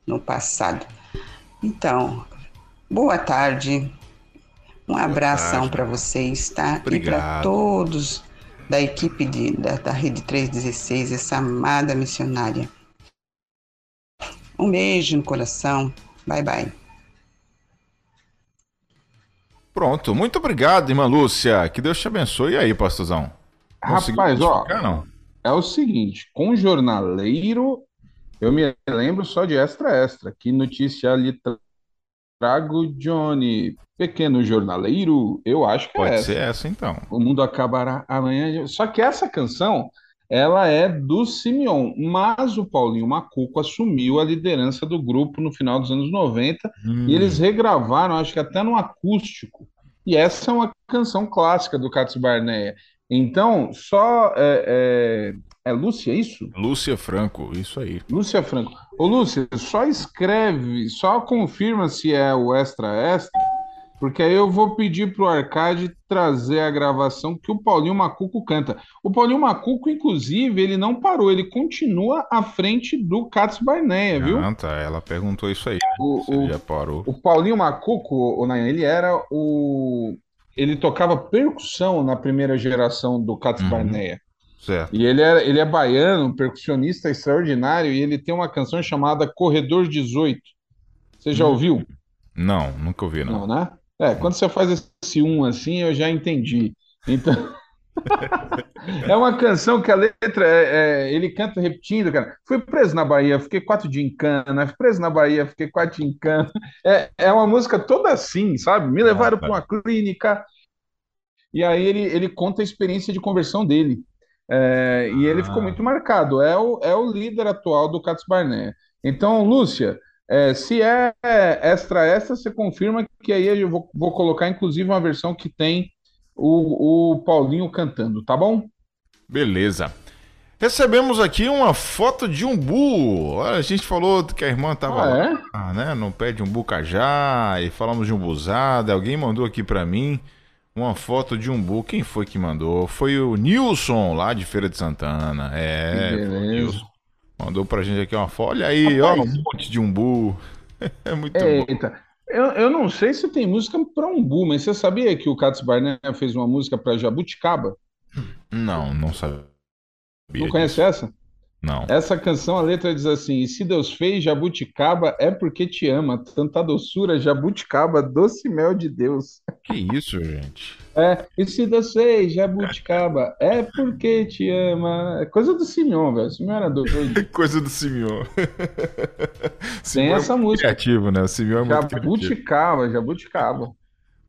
no passado. Então, boa tarde. Um abração para vocês, tá? Obrigado. E para todos da equipe de, da, da Rede 316, essa amada missionária. Um beijo no coração. Bye, bye. Pronto, muito obrigado, irmã Lúcia. Que Deus te abençoe. E aí, pastorzão? Rapaz, ó, não? é o seguinte: com jornaleiro, eu me lembro só de extra extra. Que notícia ali trago, Johnny? Pequeno jornaleiro, eu acho que é Pode é essa. ser essa, então. O mundo acabará amanhã. Só que essa canção, ela é do Simeon, mas o Paulinho Macuco assumiu a liderança do grupo no final dos anos 90 hum. e eles regravaram, acho que até no acústico. E essa é uma canção clássica do Cats Barneia. Então, só. É, é, é Lúcia, é isso? Lúcia Franco, isso aí. Lúcia Franco. Ô, Lúcia, só escreve, só confirma se é o extra extra porque aí eu vou pedir pro Arcade trazer a gravação que o Paulinho Macuco canta. O Paulinho Macuco, inclusive, ele não parou, ele continua à frente do Cats Barneia, viu? Ah, tá. Ela perguntou isso aí. O, o, já parou. O Paulinho Macuco, o Nayan, ele era o. Ele tocava percussão na primeira geração do Cats uhum. Barneia. Certo. E ele é, ele é baiano, percussionista extraordinário, e ele tem uma canção chamada Corredor 18. Você já hum. ouviu? Não, nunca ouvi, não. Não, né? É, quando você faz esse um assim, eu já entendi. Então. é uma canção que a letra é, é, ele canta repetindo, cara. Fui preso na Bahia, fiquei quatro dias em cana. Fui preso na Bahia, fiquei quatro dias em cana. É, é uma música toda assim, sabe? Me levaram para uma clínica. E aí ele, ele conta a experiência de conversão dele. É, e ele ficou ah. muito marcado. É o, é o líder atual do Cats Barnett. Então, Lúcia, é, se é extra extra, você confirma que aí eu vou, vou colocar inclusive uma versão que tem o, o Paulinho cantando, tá bom? Beleza. Recebemos aqui uma foto de umbu. A gente falou que a irmã tava ah, é? lá, né, no pé de umbu cajá, e falamos de umbuzada. Alguém mandou aqui para mim uma foto de umbu. Quem foi que mandou? Foi o Nilson, lá de Feira de Santana. É, que beleza. Mandou pra gente aqui uma foto. Olha aí, Rapaz, ó, um monte de umbu. É muito Eita. bom. Eu, eu não sei se tem música para umbu, mas você sabia que o Cats Barnett fez uma música para jabuticaba? Não, não sabia. Não conhece essa? Não. Essa canção, a letra diz assim: E se Deus fez jabuticaba, é porque te ama. Tanta doçura, jabuticaba, doce mel de Deus. Que isso, gente? É, e se fez jabuticaba, é porque te ama. É coisa do Simeon, velho. Simeon era doido. coisa do Simeon. Tem essa é música. Criativo, né? O Simeon é muito jabuticaba, jabuticaba.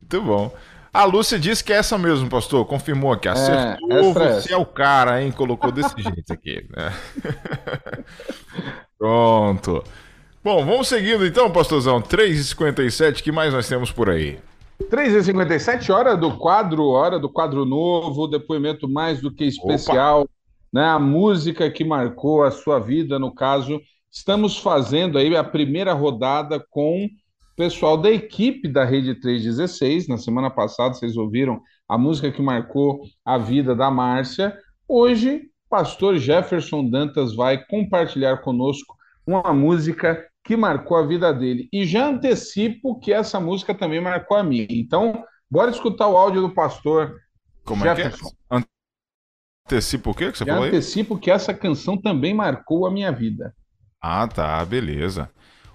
Muito bom. A Lúcia disse que é essa mesmo, pastor. Confirmou aqui. Acertou. É, você é o cara, hein? Colocou desse jeito aqui. Né? Pronto. Bom, vamos seguindo então, pastorzão. 3h57, que mais nós temos por aí? 3h57, hora do quadro, hora do quadro novo, depoimento mais do que especial, Opa. né? A música que marcou a sua vida, no caso. Estamos fazendo aí a primeira rodada com pessoal da equipe da Rede 316. Na semana passada, vocês ouviram a música que marcou a vida da Márcia. Hoje, pastor Jefferson Dantas vai compartilhar conosco uma música que marcou a vida dele. E já antecipo que essa música também marcou a minha. Então, bora escutar o áudio do pastor Como Jefferson. É que é? Antecipo o quê que você já falou aí? Antecipo que essa canção também marcou a minha vida. Ah, tá, beleza.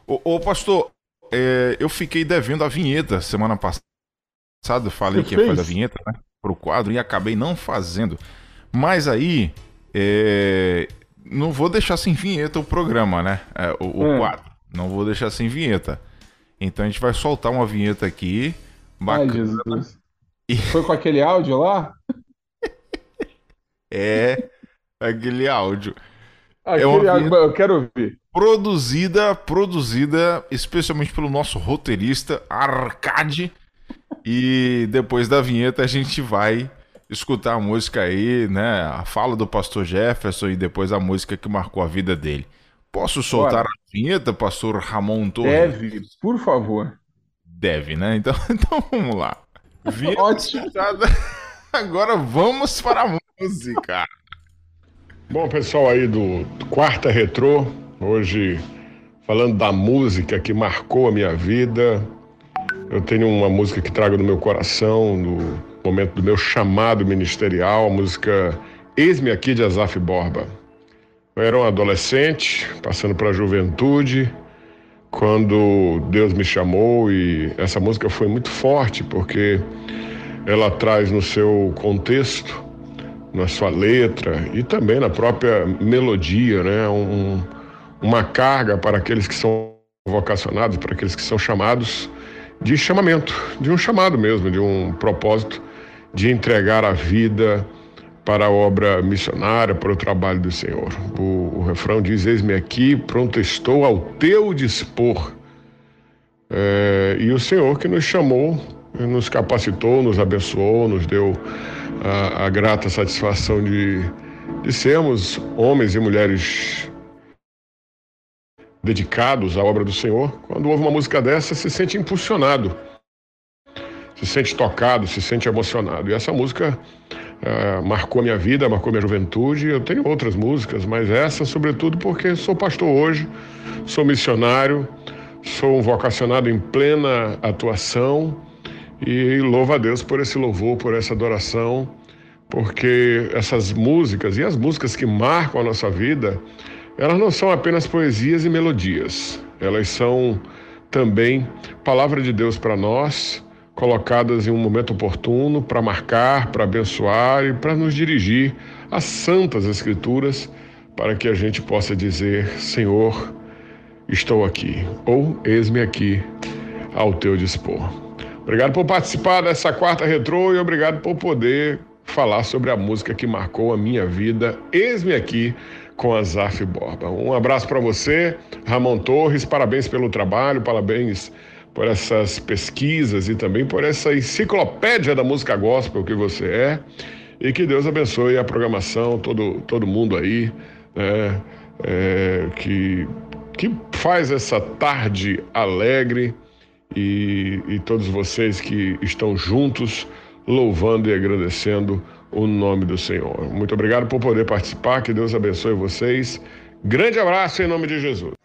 Ô, ô pastor, é, eu fiquei devendo a vinheta semana passada. Falei que ia fazer a vinheta né, pro quadro e acabei não fazendo. Mas aí, é, não vou deixar sem vinheta o programa, né? É, o, o hum. quadro. Não vou deixar sem vinheta. Então a gente vai soltar uma vinheta aqui. Bacana. Ai, Jesus. E... Foi com aquele áudio lá? é, aquele áudio. Aquele é uma áudio, eu quero ouvir produzida, produzida especialmente pelo nosso roteirista Arcade. E depois da vinheta a gente vai escutar a música aí, né? A fala do pastor Jefferson e depois a música que marcou a vida dele. Posso soltar Bora. a vinheta, pastor Ramon Torres? Deve, por favor. Deve, né? Então, então vamos lá. Vinheta Ótimo. Agora vamos para a música. Bom, pessoal aí do Quarta Retrô, Hoje, falando da música que marcou a minha vida, eu tenho uma música que trago no meu coração, no momento do meu chamado ministerial, a música Eis-me aqui de Azaf Borba. Eu era um adolescente, passando para a juventude, quando Deus me chamou e essa música foi muito forte porque ela traz no seu contexto, na sua letra e também na própria melodia, né, um, uma carga para aqueles que são vocacionados, para aqueles que são chamados de chamamento, de um chamado mesmo, de um propósito de entregar a vida para a obra missionária, para o trabalho do Senhor. O, o refrão diz: Eis-me aqui, pronto estou ao teu dispor. É, e o Senhor que nos chamou, nos capacitou, nos abençoou, nos deu a, a grata satisfação de, de sermos homens e mulheres dedicados à obra do Senhor, quando ouve uma música dessa, se sente impulsionado se sente tocado, se sente emocionado. E essa música uh, marcou minha vida, marcou minha juventude. Eu tenho outras músicas, mas essa, sobretudo, porque sou pastor hoje, sou missionário, sou um vocacionado em plena atuação e louvo a Deus por esse louvor, por essa adoração, porque essas músicas e as músicas que marcam a nossa vida, elas não são apenas poesias e melodias, elas são também palavra de Deus para nós, colocadas em um momento oportuno para marcar, para abençoar e para nos dirigir às santas escrituras, para que a gente possa dizer: Senhor, estou aqui, ou eis-me aqui ao teu dispor. Obrigado por participar dessa quarta retrô e obrigado por poder falar sobre a música que marcou a minha vida. Eis-me aqui com a Zaf Borba. Um abraço para você, Ramon Torres. Parabéns pelo trabalho, parabéns por essas pesquisas e também por essa enciclopédia da música gospel que você é. E que Deus abençoe a programação, todo, todo mundo aí, né, é, que, que faz essa tarde alegre e, e todos vocês que estão juntos louvando e agradecendo o nome do Senhor. Muito obrigado por poder participar, que Deus abençoe vocês. Grande abraço em nome de Jesus.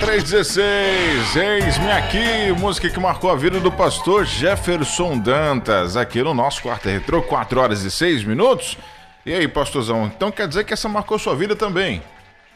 316, eis-me aqui, música que marcou a vida do pastor Jefferson Dantas, aqui no nosso quarto retrô, 4 horas e 6 minutos. E aí, pastorzão, então quer dizer que essa marcou sua vida também?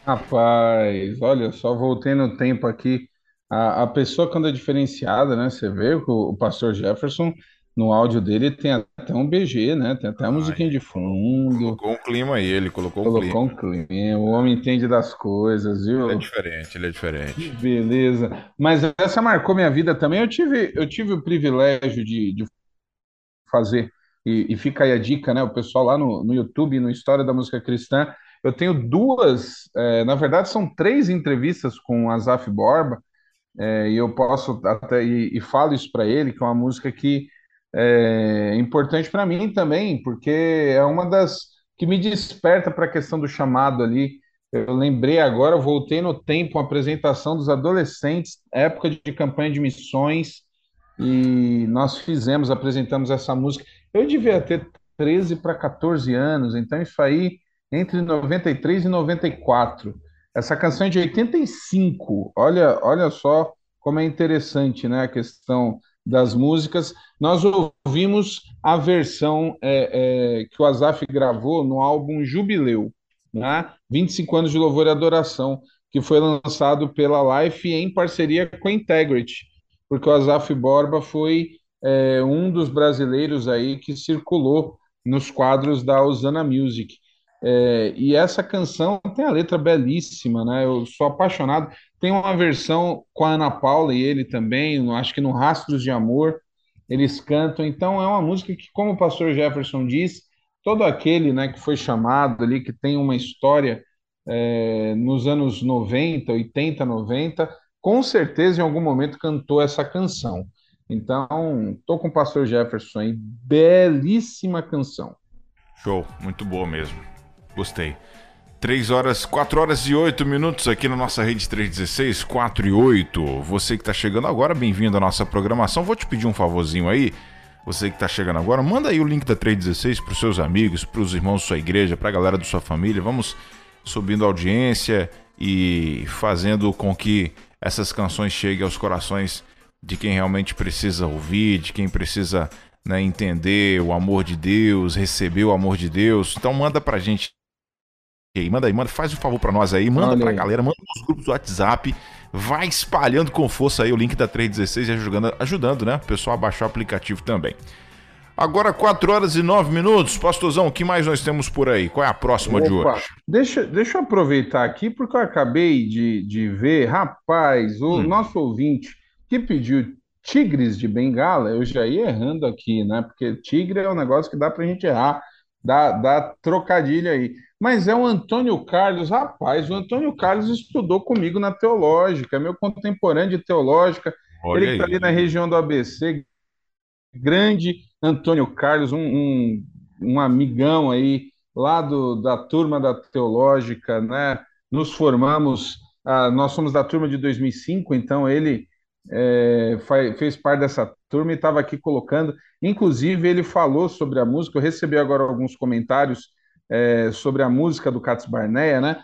Rapaz, olha só, voltei no tempo aqui. A, a pessoa, quando é diferenciada, né? Você vê o, o pastor Jefferson no áudio dele tem até um BG, né? Tem até a musiquinha de fundo. Colocou um clima aí, ele colocou, colocou um clima. um clima. O homem entende das coisas, viu? Ele é diferente, ele é diferente. Beleza. Mas essa marcou minha vida também. Eu tive, eu tive o privilégio de, de fazer, e, e, fica aí a dica, né? O pessoal lá no, no YouTube, no História da Música Cristã, eu tenho duas, é, na verdade são três entrevistas com Azaf Borba, é, e eu posso até, e, e falo isso para ele, que é uma música que é importante para mim também, porque é uma das que me desperta para a questão do chamado ali. Eu lembrei agora, voltei no tempo, uma apresentação dos adolescentes, época de campanha de missões, e nós fizemos, apresentamos essa música. Eu devia ter 13 para 14 anos, então isso aí entre 93 e 94. Essa canção é de 85. Olha, olha só como é interessante, né, a questão das músicas. Nós ouvimos a versão é, é, que o Azaf gravou no álbum Jubileu, né? 25 anos de louvor e adoração, que foi lançado pela Life em parceria com a Integrity, porque o Azaf Borba foi é, um dos brasileiros aí que circulou nos quadros da Osana Music. É, e essa canção tem a letra belíssima, né? Eu sou apaixonado. Tem uma versão com a Ana Paula e ele também, acho que no Rastros de Amor, eles cantam. Então é uma música que, como o pastor Jefferson diz, todo aquele né, que foi chamado ali, que tem uma história é, nos anos 90, 80, 90, com certeza em algum momento cantou essa canção. Então, tô com o pastor Jefferson aí, belíssima canção. Show, muito boa mesmo. Gostei. 3 horas, 4 horas e 8 minutos aqui na nossa rede 316, 4 e 8. Você que está chegando agora, bem-vindo à nossa programação. Vou te pedir um favorzinho aí. Você que está chegando agora, manda aí o link da 316 para os seus amigos, para os irmãos da sua igreja, para a galera da sua família. Vamos subindo a audiência e fazendo com que essas canções cheguem aos corações de quem realmente precisa ouvir, de quem precisa né, entender o amor de Deus, receber o amor de Deus. Então manda pra gente aí, manda aí, manda, faz um favor para nós aí, manda Olha pra galera, manda nos grupos do WhatsApp, vai espalhando com força aí o link da 316 e ajudando, ajudando, né, o pessoal a baixar o aplicativo também. Agora 4 horas e 9 minutos, pastorzão, o que mais nós temos por aí? Qual é a próxima Opa, de hoje? Deixa, deixa eu aproveitar aqui, porque eu acabei de, de ver, rapaz, o hum. nosso ouvinte que pediu Tigres de Bengala, eu já ia errando aqui, né? Porque tigre é um negócio que dá pra gente errar, dá, dá trocadilho aí. Mas é o Antônio Carlos, rapaz, o Antônio Carlos estudou comigo na teológica, meu contemporâneo de teológica, Olha ele está ali na região do ABC, grande Antônio Carlos, um, um, um amigão aí, lá do, da turma da teológica, né? Nos formamos, ah, nós somos da turma de 2005, então ele é, fez parte dessa turma e estava aqui colocando. Inclusive, ele falou sobre a música. Eu recebi agora alguns comentários é, sobre a música do Cats Barneia, né?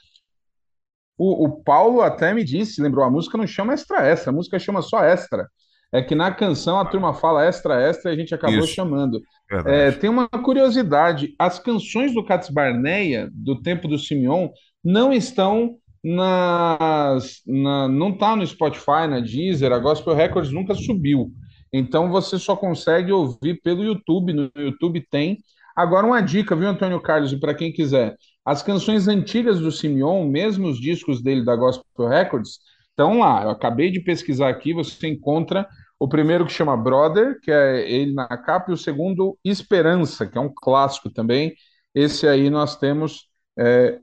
O, o, Paulo até me disse, lembrou, a música não chama extra extra, a música chama só extra. É que na canção a turma fala extra extra e a gente acabou Isso. chamando. É, tem uma curiosidade: as canções do Cats Barneia, do tempo do Simeon, não estão nas, na, não está no Spotify, na Deezer, a Gospel Records nunca subiu. Então você só consegue ouvir pelo YouTube. No YouTube tem. Agora, uma dica, viu, Antônio Carlos, e para quem quiser: as canções antigas do Simeon, mesmo os discos dele da Gospel Records, estão lá. Eu acabei de pesquisar aqui, você encontra o primeiro que chama Brother, que é ele na capa, e o segundo, Esperança, que é um clássico também. Esse aí nós temos é,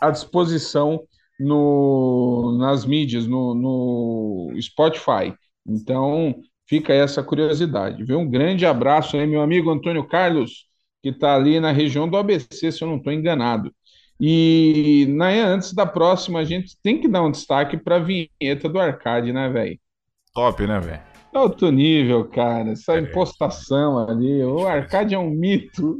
à disposição no, nas mídias, no, no Spotify. Então, fica essa curiosidade, viu? Um grande abraço aí, meu amigo Antônio Carlos, que está ali na região do ABC, se eu não estou enganado. E né, antes da próxima, a gente tem que dar um destaque para a vinheta do Arcade, né, velho? Top, né, velho? Alto nível, cara. Essa é. impostação ali. O Arcade é um mito.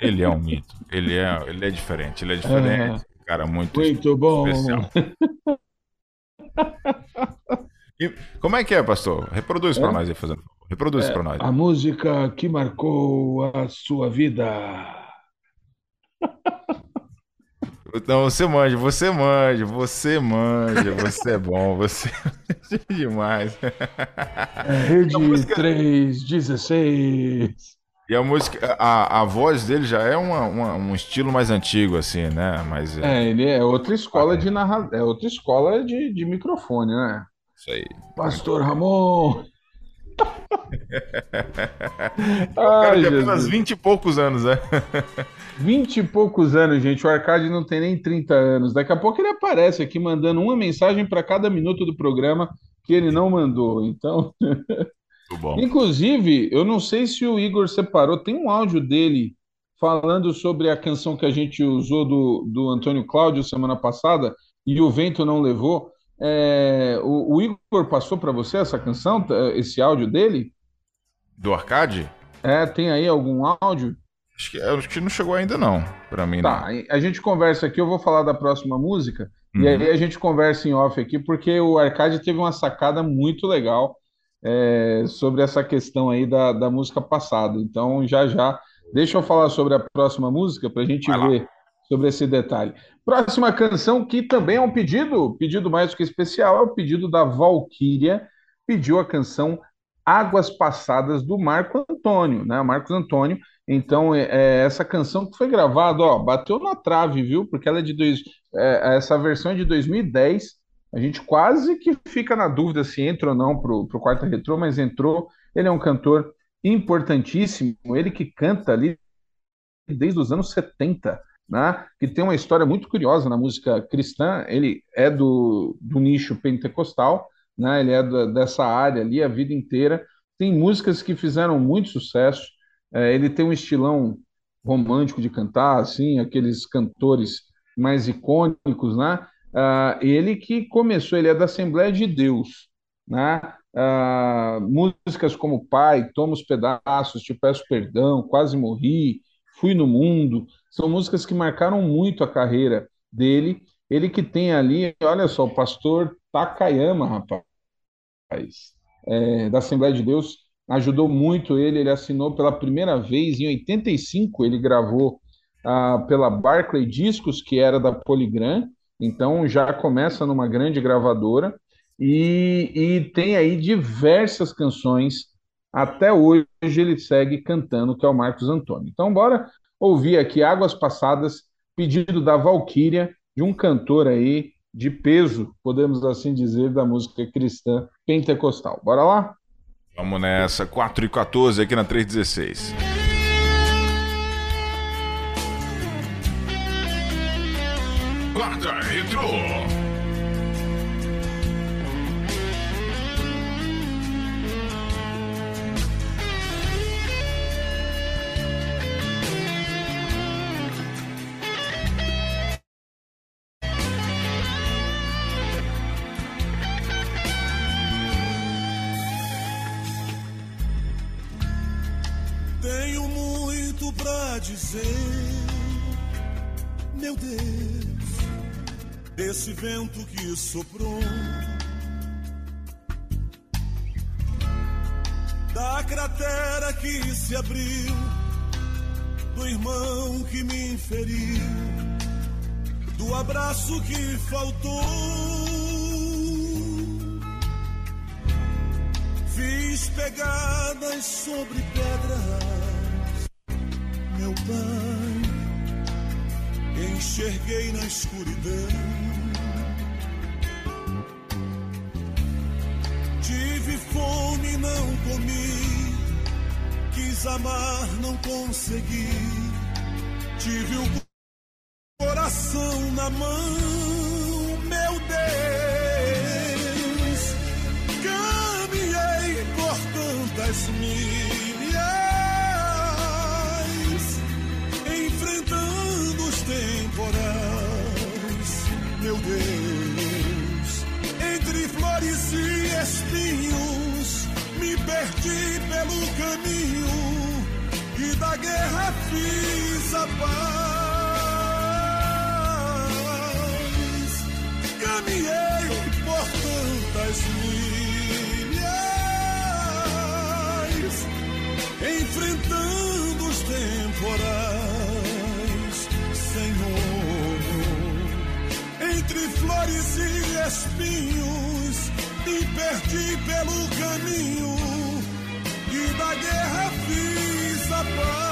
Ele é um mito. Ele é, ele é diferente. Ele é diferente. É cara muito, muito bom. E como é que é, pastor? Reproduz é? para nós aí, fazendo. Reproduz é, para nós. A música que marcou a sua vida. Então você manja, você manja, você manja, você é bom, você é demais. É, rede música... 316. E a música, a, a voz dele já é uma, uma, um estilo mais antigo, assim, né? Mas, é... é ele é outra escola de narra... é outra escola de, de microfone, né? Isso aí. Pastor Ramon. Ai, apenas 20 e poucos anos, né? 20 e poucos anos, gente. O Arcade não tem nem 30 anos. Daqui a pouco ele aparece aqui mandando uma mensagem para cada minuto do programa que ele não mandou. Então. Inclusive, eu não sei se o Igor separou, tem um áudio dele falando sobre a canção que a gente usou do, do Antônio Cláudio semana passada e o vento não levou. É, o, o, Igor passou para você essa canção, esse áudio dele? Do Arcade? É, tem aí algum áudio? Acho que, acho que não chegou ainda não, para mim. Tá, não. a gente conversa aqui, eu vou falar da próxima música, uhum. e aí a gente conversa em off aqui, porque o Arcade teve uma sacada muito legal é, sobre essa questão aí da, da música passada. Então, já já, deixa eu falar sobre a próxima música para a gente ver sobre esse detalhe. Próxima canção, que também é um pedido, pedido mais do que especial, é o pedido da Valquíria, pediu a canção Águas Passadas do Marco Antônio, né? Marcos Antônio. Então, é, é, essa canção que foi gravada, ó, bateu na trave, viu? Porque ela é de dois, é, essa versão é de 2010. A gente quase que fica na dúvida se entra ou não para o quarto retrô, mas entrou. Ele é um cantor importantíssimo, ele que canta ali desde os anos 70 né, que tem uma história muito curiosa na música cristã. Ele é do, do nicho pentecostal, né, ele é da, dessa área ali a vida inteira. Tem músicas que fizeram muito sucesso. É, ele tem um estilão romântico de cantar, assim, aqueles cantores mais icônicos, né? Uh, ele que começou, ele é da Assembleia de Deus, né? Uh, músicas como Pai, Toma os Pedaços, Te Peço Perdão, Quase Morri, Fui no Mundo, são músicas que marcaram muito a carreira dele. Ele que tem ali, olha só, o pastor Takayama, rapaz, é, da Assembleia de Deus, ajudou muito ele. Ele assinou pela primeira vez em 85, ele gravou ah, pela Barclay Discos, que era da Polygram, então já começa numa grande gravadora. E, e tem aí diversas canções até hoje ele segue cantando, que é o Marcos Antônio. Então, bora ouvir aqui Águas Passadas, pedido da Valquíria, de um cantor aí de peso, podemos assim dizer, da música cristã pentecostal. Bora lá? Vamos nessa, 4 e 14 aqui na 316. Quarta Retro. Vento que soprou, da cratera que se abriu, do irmão que me feriu, do abraço que faltou. Fiz pegadas sobre pedras, meu pai enxerguei na escuridão. Não comi. Quis amar, não consegui. Tive o coração na mão, guerra fiz a paz. Caminhei por tantas milhas, enfrentando os temporais, Senhor. Entre flores e espinhos, me perdi pelo caminho e da guerra fiz a paz.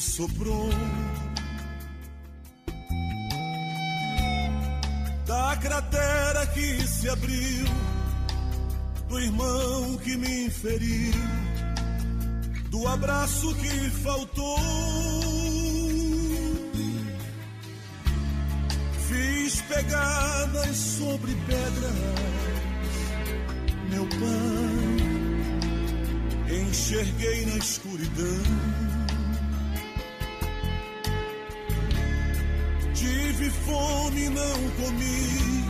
Soprou, da cratera que se abriu, do irmão que me feriu, do abraço que faltou. Fiz pegadas sobre pedras, meu pai. Enxerguei na escuridão. Fome, não comi.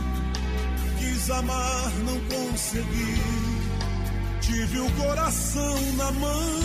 Quis amar, não consegui. Tive o coração na mão,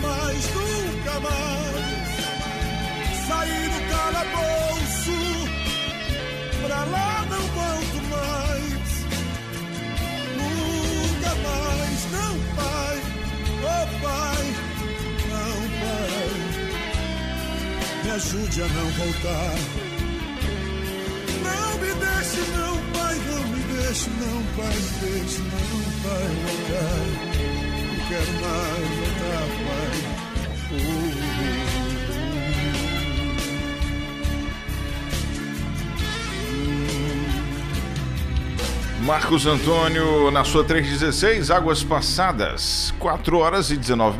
mais, nunca mais. Saí do calabouço, pra lá não volto mais. Nunca mais, não, pai, oh pai, não, pai. Me ajude a não voltar. Não me deixe, não, pai, não me deixe, não, pai, deixe, não, pai. Não pai. Marcos Antônio, na sua 316, Águas Passadas, 4 horas e 19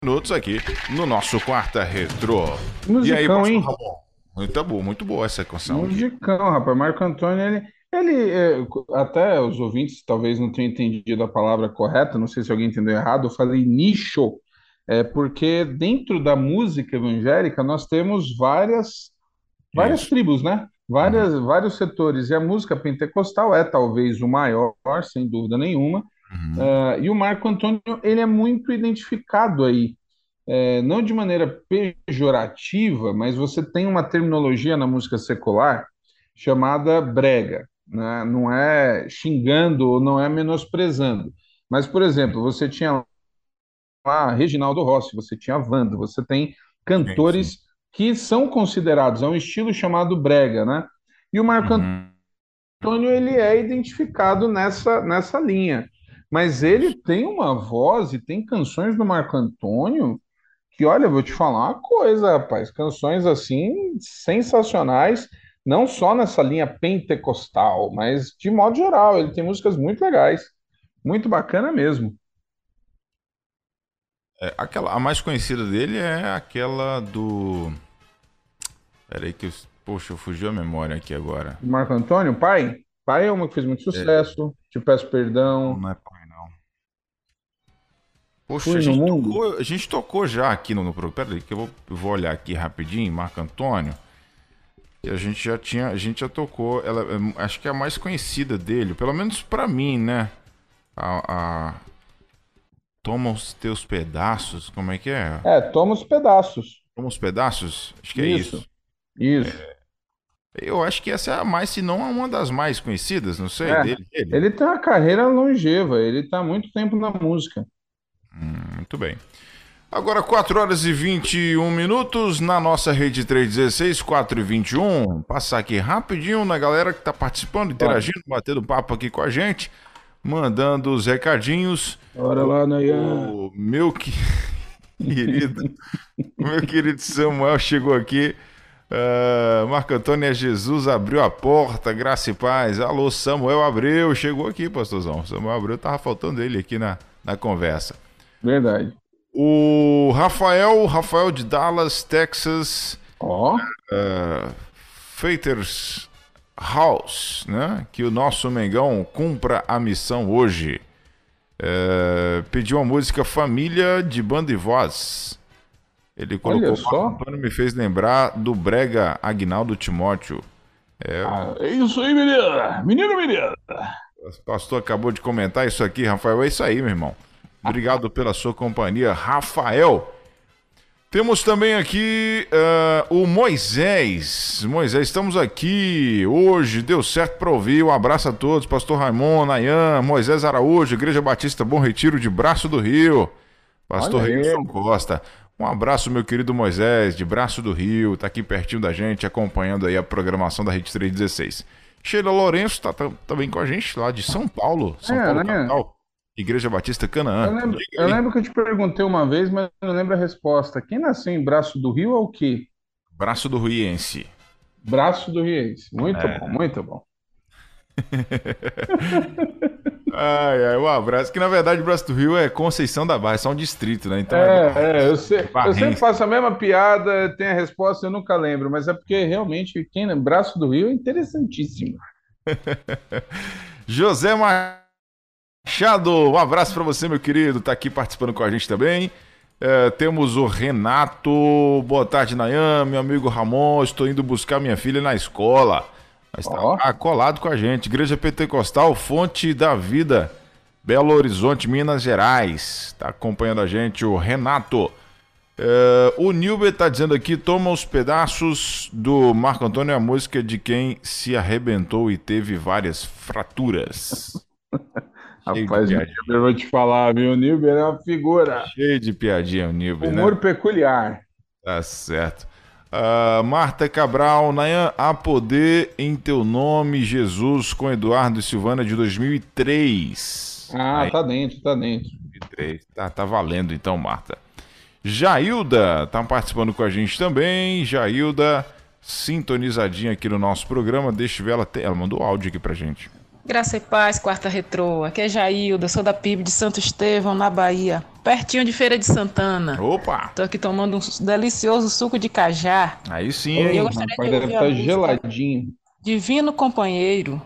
minutos aqui no nosso Quarta Retrô. Musicão, e aí, pastor hein? Ramon? Muito bom, muito boa essa canção. aqui. Musicão, rapaz. Marco Antônio, ele, ele é, até os ouvintes talvez não tenham entendido a palavra correta, não sei se alguém entendeu errado, eu falei nicho, é porque dentro da música evangélica nós temos várias, várias tribos, né? Várias, vários setores, e a música pentecostal é talvez o maior, sem dúvida nenhuma, Ah, e o Marco Antônio, ele é muito identificado aí, é, não de maneira pejorativa, mas você tem uma terminologia na música secular chamada brega, né? Não é xingando ou não é menosprezando. Mas, por exemplo, você tinha lá Reginaldo Rossi, você tinha Wanda, você tem cantores que são considerados, é um estilo chamado brega, né? E o Marco Antônio, ele é identificado nessa, nessa linha. Mas ele tem uma voz e tem canções do Marco Antônio que, olha, vou te falar uma coisa, rapaz, canções assim sensacionais, não só nessa linha pentecostal, mas de modo geral, ele tem músicas muito legais, muito bacana mesmo. É, aquela, a mais conhecida dele é aquela do. Peraí que eu. Poxa, fugiu a memória aqui agora. Marco Antônio, pai? Pai é uma que fez muito sucesso, Te Peço Perdão. Não é pai, não. Poxa, a gente, tocou, a gente tocou já aqui no, no programa. Peraí, que eu vou, eu vou olhar aqui rapidinho, Marco Antônio. E a gente já tinha, a gente já tocou, ela é, acho que é a mais conhecida dele, pelo menos para mim, né? A, a, Toma os teus pedaços, como é que é? É, toma os pedaços. Toma os pedaços? Acho que é isso. Isso. É, eu acho que essa é a mais, se não uma das mais conhecidas, não sei, É, dele. dele. Ele tem uma carreira longeva, ele tá há muito tempo na música. Hum, muito bem. Agora 4 horas e 21 minutos na nossa rede 316, 4 e 21. Passar aqui rapidinho na galera que tá participando, interagindo, batendo papo aqui com a gente, mandando os recadinhos. Bora lá, Nayan. O meu que- querido, meu querido Samuel chegou aqui. Ah, Marco Antônio é Jesus abriu a porta, graça e paz. Alô, Samuel Abreu, chegou aqui, pastorzão. Samuel Abreu tava faltando ele aqui na, na conversa. Verdade. O Rafael, Rafael de Dallas, Texas. Ó. Feiters House, né? Que o nosso Mengão cumpra a missão hoje. É, pediu a música Família de Banda e Voz. Ele colocou Olha só. Me fez lembrar do Brega Agnaldo Timóteo. É, É isso aí, menina. Menino, menina. o pastor acabou de comentar isso aqui, Rafael. É isso aí, meu irmão. Obrigado pela sua companhia, Rafael. Temos também aqui ah, o Moisés. Moisés, estamos aqui hoje. Deu certo para ouvir. Um abraço a todos. Pastor Raimundo, Nayan, Moisés Araújo, Igreja Batista Bom Retiro de Braço do Rio. Pastor. Wilson Costa. Um abraço, meu querido Moisés, de Braço do Rio. Tá aqui pertinho da gente, acompanhando aí a programação da Rede 316. Sheila Lourenço tá tam- também com a gente, lá de São Paulo. São É, Paulo, né? capital. Igreja Batista Canaã. Eu lembro, eu lembro que eu te perguntei uma vez, mas não lembro a resposta. Quem nasceu em Braço do Rio é o quê? Braço do Riense. Braço do Riense. Muito É. bom, muito bom. Ai, ai, um abraço. Que na verdade Braço do Rio é Conceição da Barra, é só um distrito, né? Então É, é, eu, sei, eu sempre faço a mesma piada, tem a resposta, eu nunca lembro, mas é porque realmente quem Braço do Rio é interessantíssimo. José Machado, um abraço pra você, meu querido. Tá aqui participando com a gente também. É, temos o Renato. Boa tarde, Nayan. Meu amigo Ramon. Estou indo buscar minha filha na escola. Mas tá lá colado com a gente. Igreja Pentecostal, Fonte da Vida. Belo Horizonte, Minas Gerais. Tá acompanhando a gente o Renato. É, o Nilber tá dizendo aqui: toma os pedaços do Marco Antônio, a música de quem se arrebentou e teve várias fraturas. Rapaz, eu vou te falar, viu? O Nilber é uma figura. Cheio de piadinha, o Nilber, né? Humor peculiar. Tá certo. Ah, Marta Cabral, Nayan, há poder em teu nome, Jesus, com Eduardo e Silvana de 2003. Ah, Aí, tá dentro, tá dentro. 2003. Tá, tá valendo então, Marta. Jailda tá participando com a gente também. Jailda, sintonizadinha aqui no nosso programa. Deixa eu ver, ela, ela mandou áudio aqui pra gente. Graça e paz, quarta retrô. Aqui é Jailda, sou da PIB de Santo Estevão, na Bahia, pertinho de Feira de Santana. Opa! Tô aqui tomando um delicioso suco de cajá. Aí sim, E hein? Rapaz, de deve estar música geladinho. Divino Companheiro.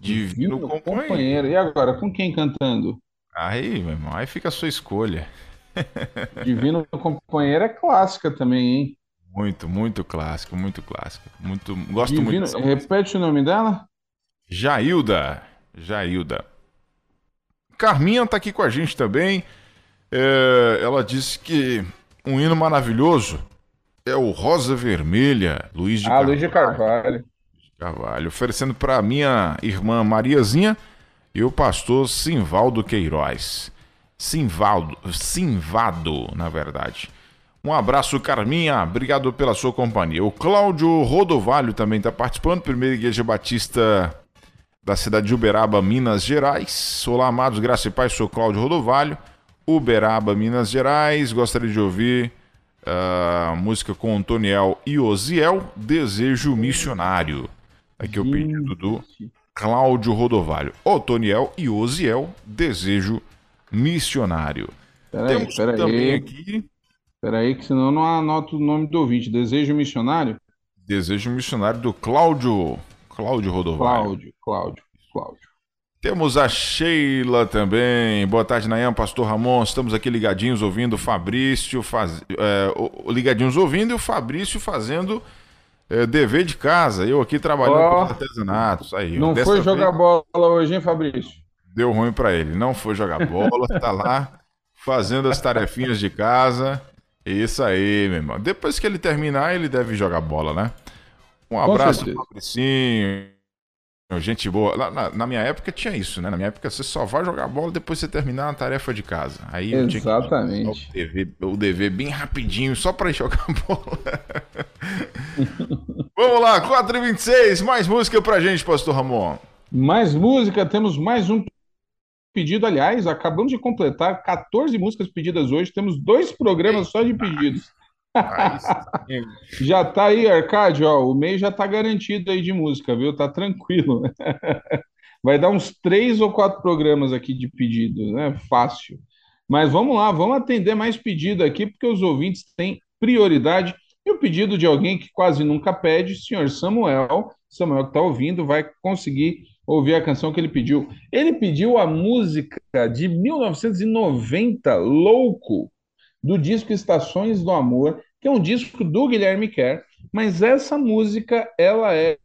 Divino Viu? companheiro. Companheiro. E agora, com quem cantando? Aí, meu irmão, aí fica a sua escolha. Divino Companheiro é clássica também, hein? Muito, muito clássico, muito clássico. Muito, gosto Divino... muito. Repete o nome dela? Jailda. Jailda. Carminha tá aqui com a gente também. É, ela disse que um hino maravilhoso é o Rosa Vermelha, Luiz de Ah, Carvalho. Luiz de Carvalho. Carvalho, oferecendo para minha irmã Mariazinha e o pastor Simvaldo Queiroz. Simvaldo, Simvado, na verdade. Um abraço, Carminha. Obrigado pela sua companhia. O Cláudio Rodovalho também está participando. Primeira Igreja Batista da cidade de Uberaba, Minas Gerais. Olá, amados, graça e paz. Sou Cláudio Rodovalho. Uberaba, Minas Gerais. Gostaria de ouvir a música com Antoniel e Osiel, Desejo Missionário. Aqui é o pedido do Cláudio Rodovalho. Otoniel e Osiel, Desejo Missionário. Peraí, Temos peraí. também aqui Peraí, que senão não anoto o nome do ouvinte. Desejo Missionário? Desejo Missionário do Cláudio, Cláudio Rodovalho. Cláudio, Cláudio, Cláudio. Temos a Sheila também. Boa tarde, Nayan, Pastor Ramon. Estamos aqui ligadinhos ouvindo o Fabrício, faz... é, ligadinhos ouvindo e o Fabrício fazendo É, dever de casa, eu aqui trabalhando oh, com artesanatos. Aí, não foi jogar vez, bola hoje, hein, Fabrício? Deu ruim para ele. Não foi jogar bola, tá lá fazendo as tarefinhas de casa. Isso aí, meu irmão. Depois que ele terminar, ele deve jogar bola, né? Um abraço Fabricinho. Gente boa. Na, na, minha época tinha isso, né? Na minha época você só vai jogar bola depois você terminar a tarefa de casa. Aí Exatamente. o dever, o dever bem rapidinho só para jogar bola. Vamos lá, 4h26, mais música pra gente, Pastor Ramon. Mais música, temos mais um pedido. Aliás, acabamos de completar 14 músicas pedidas hoje, temos dois programas só de pedidos. já tá aí, Arcádio, ó, o mês já tá garantido aí de música, viu? Tá tranquilo. Vai dar uns três ou quatro programas aqui de pedidos, né? Fácil. Mas vamos lá, vamos atender mais pedido aqui, porque os ouvintes têm prioridade. E o pedido de alguém que quase nunca pede, senhor Samuel, Samuel que está ouvindo, vai conseguir ouvir a canção que ele pediu. Ele pediu a música de 1990, Louco, do disco Estações do Amor, que é um disco do Guilherme Kerr, mas essa música ela é,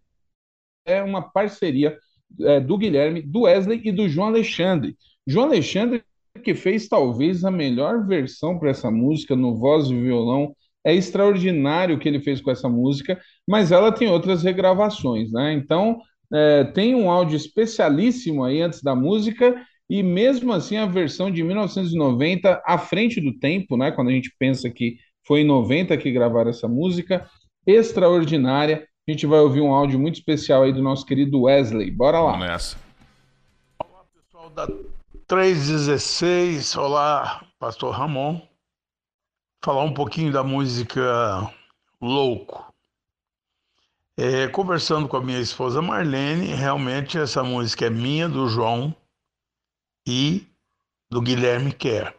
é uma parceria é, do Guilherme, do Wesley e do João Alexandre. João Alexandre que fez talvez a melhor versão para essa música no voz e violão. É extraordinário o que ele fez com essa música, mas ela tem outras regravações, né? Então, é, tem um áudio especialíssimo aí antes da música e mesmo assim, a versão de 1990, à frente do tempo, né? Quando a gente pensa que foi em 90 que gravaram essa música, extraordinária. A gente vai ouvir um áudio muito especial aí do nosso querido Wesley. Bora lá. Vamos nessa. Olá, pessoal da 316. Olá, Pastor Ramon. Falar um pouquinho da música Louco. É, conversando com a minha esposa Marlene, realmente essa música é minha, do João e do Guilherme Kerr.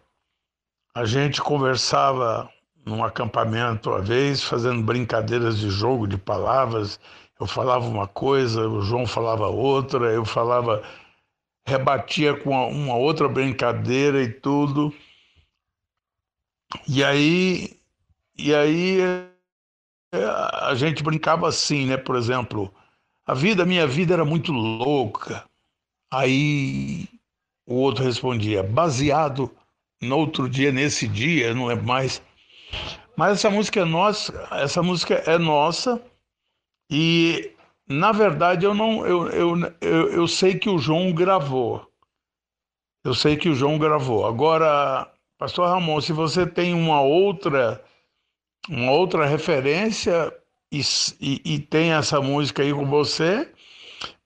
A gente conversava num acampamento uma vez, fazendo brincadeiras de jogo de palavras. Eu falava uma coisa, o João falava outra, eu falava, rebatia com uma outra brincadeira e tudo. E aí, e aí a gente brincava assim, né? Por exemplo, a vida, minha vida era muito louca. Aí o outro respondia, baseado no outro dia, nesse dia, não é mais. Mas essa música é nossa, essa música é nossa e na verdade eu não eu, eu, eu, eu sei que o João gravou. Eu sei que o João gravou. Agora, pastor Ramon, se você tem uma outra uma outra referência e, e, e tem essa música aí com você,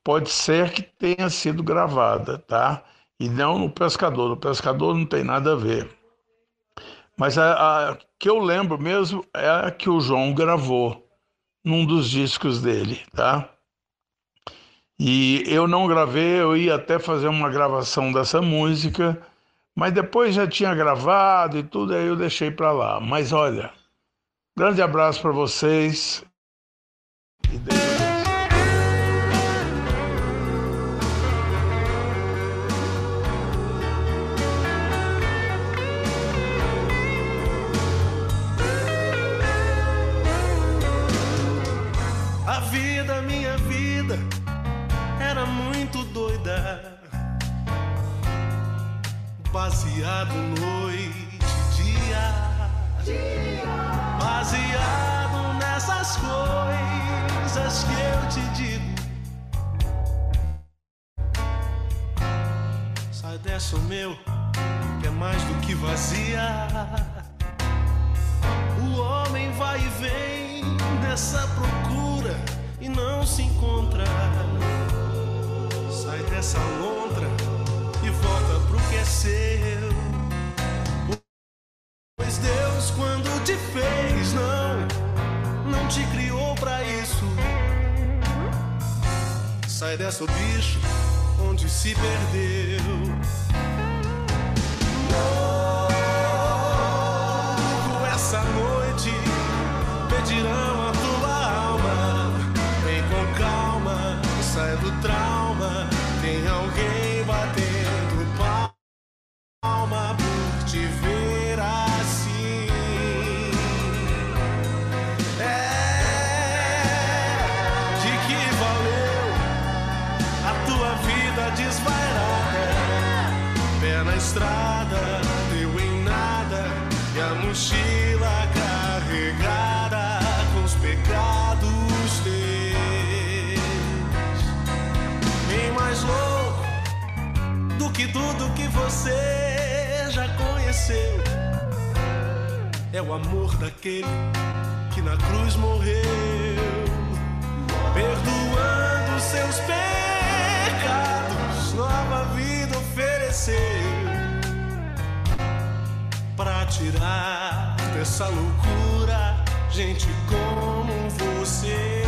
pode ser que tenha sido gravada, tá? E não no pescador. No pescador não tem nada a ver. Mas a, a que eu lembro mesmo é a que o João gravou num dos discos dele, tá? E eu não gravei, eu ia até fazer uma gravação dessa música, mas depois já tinha gravado e tudo, aí eu deixei para lá. Mas olha, grande abraço para vocês. E Deus baseado noite e dia, dia, baseado nessas coisas que eu te digo. Sai dessa, meu, que é mais do que vazia. O homem vai e vem nessa procura e não se encontra. Sai dessa lontra e volta pro que é seu. Pois Deus, quando te fez, não, não te criou pra isso. Sai dessa, bicho, onde se perdeu. Tudo que você já conheceu. É o amor daquele que na cruz morreu, perdoando seus pecados, nova vida ofereceu para tirar dessa loucura gente como você.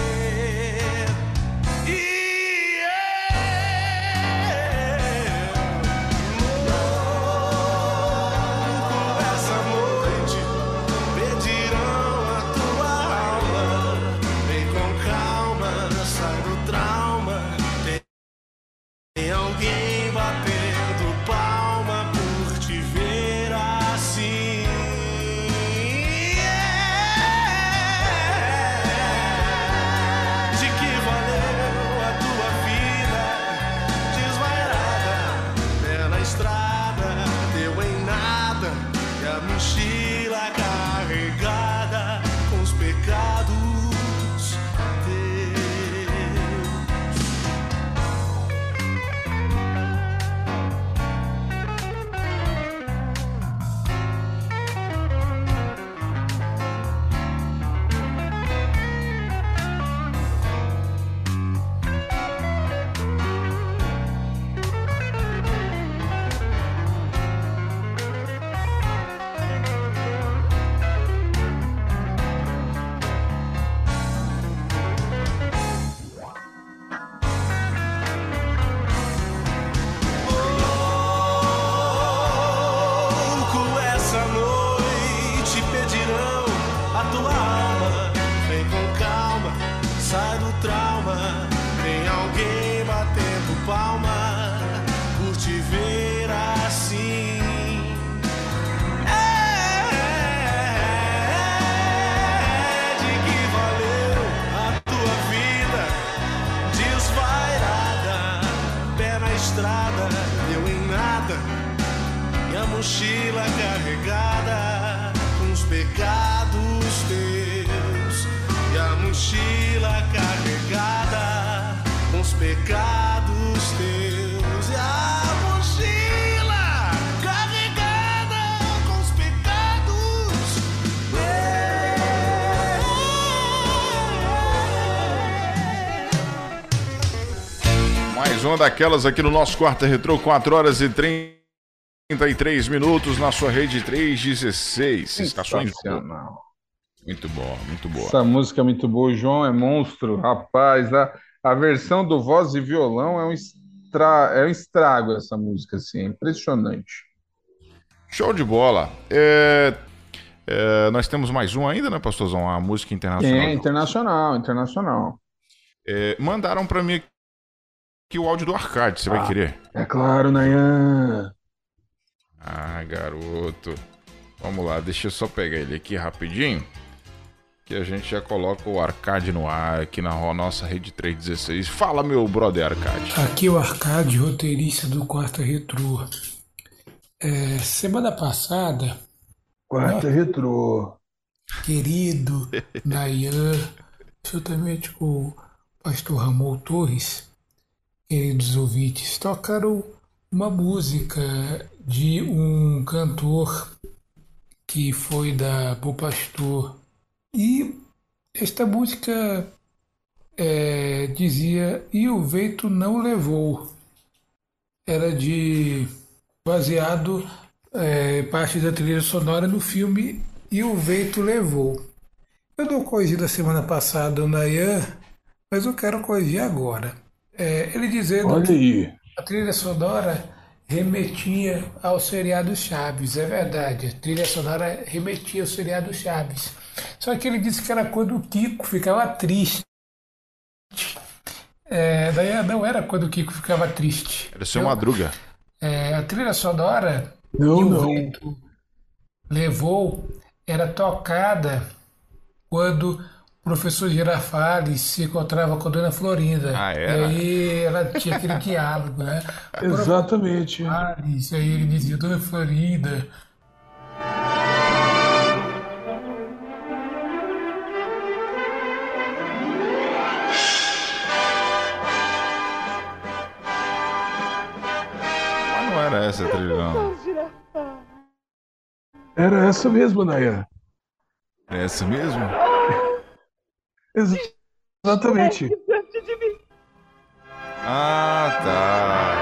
Uma daquelas aqui no nosso quarto retrô, 4 horas e 33 minutos na sua rede 316. Estações. Muito bom, muito boa. Essa música é muito boa. O João é monstro, rapaz. A, a versão do voz e violão é um, estra, é um estrago essa música, assim, é impressionante. Show de bola. É, é, nós temos mais um ainda, né, Pastorzão? A música internacional. É, internacional, internacional. É, mandaram pra mim aqui o áudio do arcade, você vai Ah. querer? É claro, Nayan. Ah, garoto. Vamos lá, deixa eu só pegar ele aqui rapidinho. Que a gente já coloca o arcade no ar aqui na nossa rede 316. Fala, meu brother arcade. Aqui é o Arcade, roteirista do Quarta Retrô. É, semana passada, Quarta Retrô. querido Nayan, juntamente com o pastor Ramon Torres, queridos ouvintes, tocaram uma música de um cantor que foi da Bom Pastor. E esta música é, dizia E o vento não levou. Era de baseado é, parte da trilha sonora no filme E o Vento Levou. Eu não corrigi da semana passada Nayan, mas eu quero corrigir agora. É, ele dizendo Olha que aí. a trilha sonora remetia ao seriado Chaves. É verdade, a trilha sonora remetia ao seriado Chaves. Só que ele disse que era quando o Kiko ficava triste. É, daí não era quando o Kiko ficava triste. Era seu Madruga. É, a trilha sonora Não, que o não. vento levou era tocada quando professor Girafales se encontrava com a dona Florinda. Ah, E aí ela tinha aquele diálogo, né? Exatamente. Girafales, aí ele dizia, dona Florinda. Mas não era essa a trilha, não. Era essa mesmo, Naya. É essa mesmo? Ex- Exatamente. Ah, tá.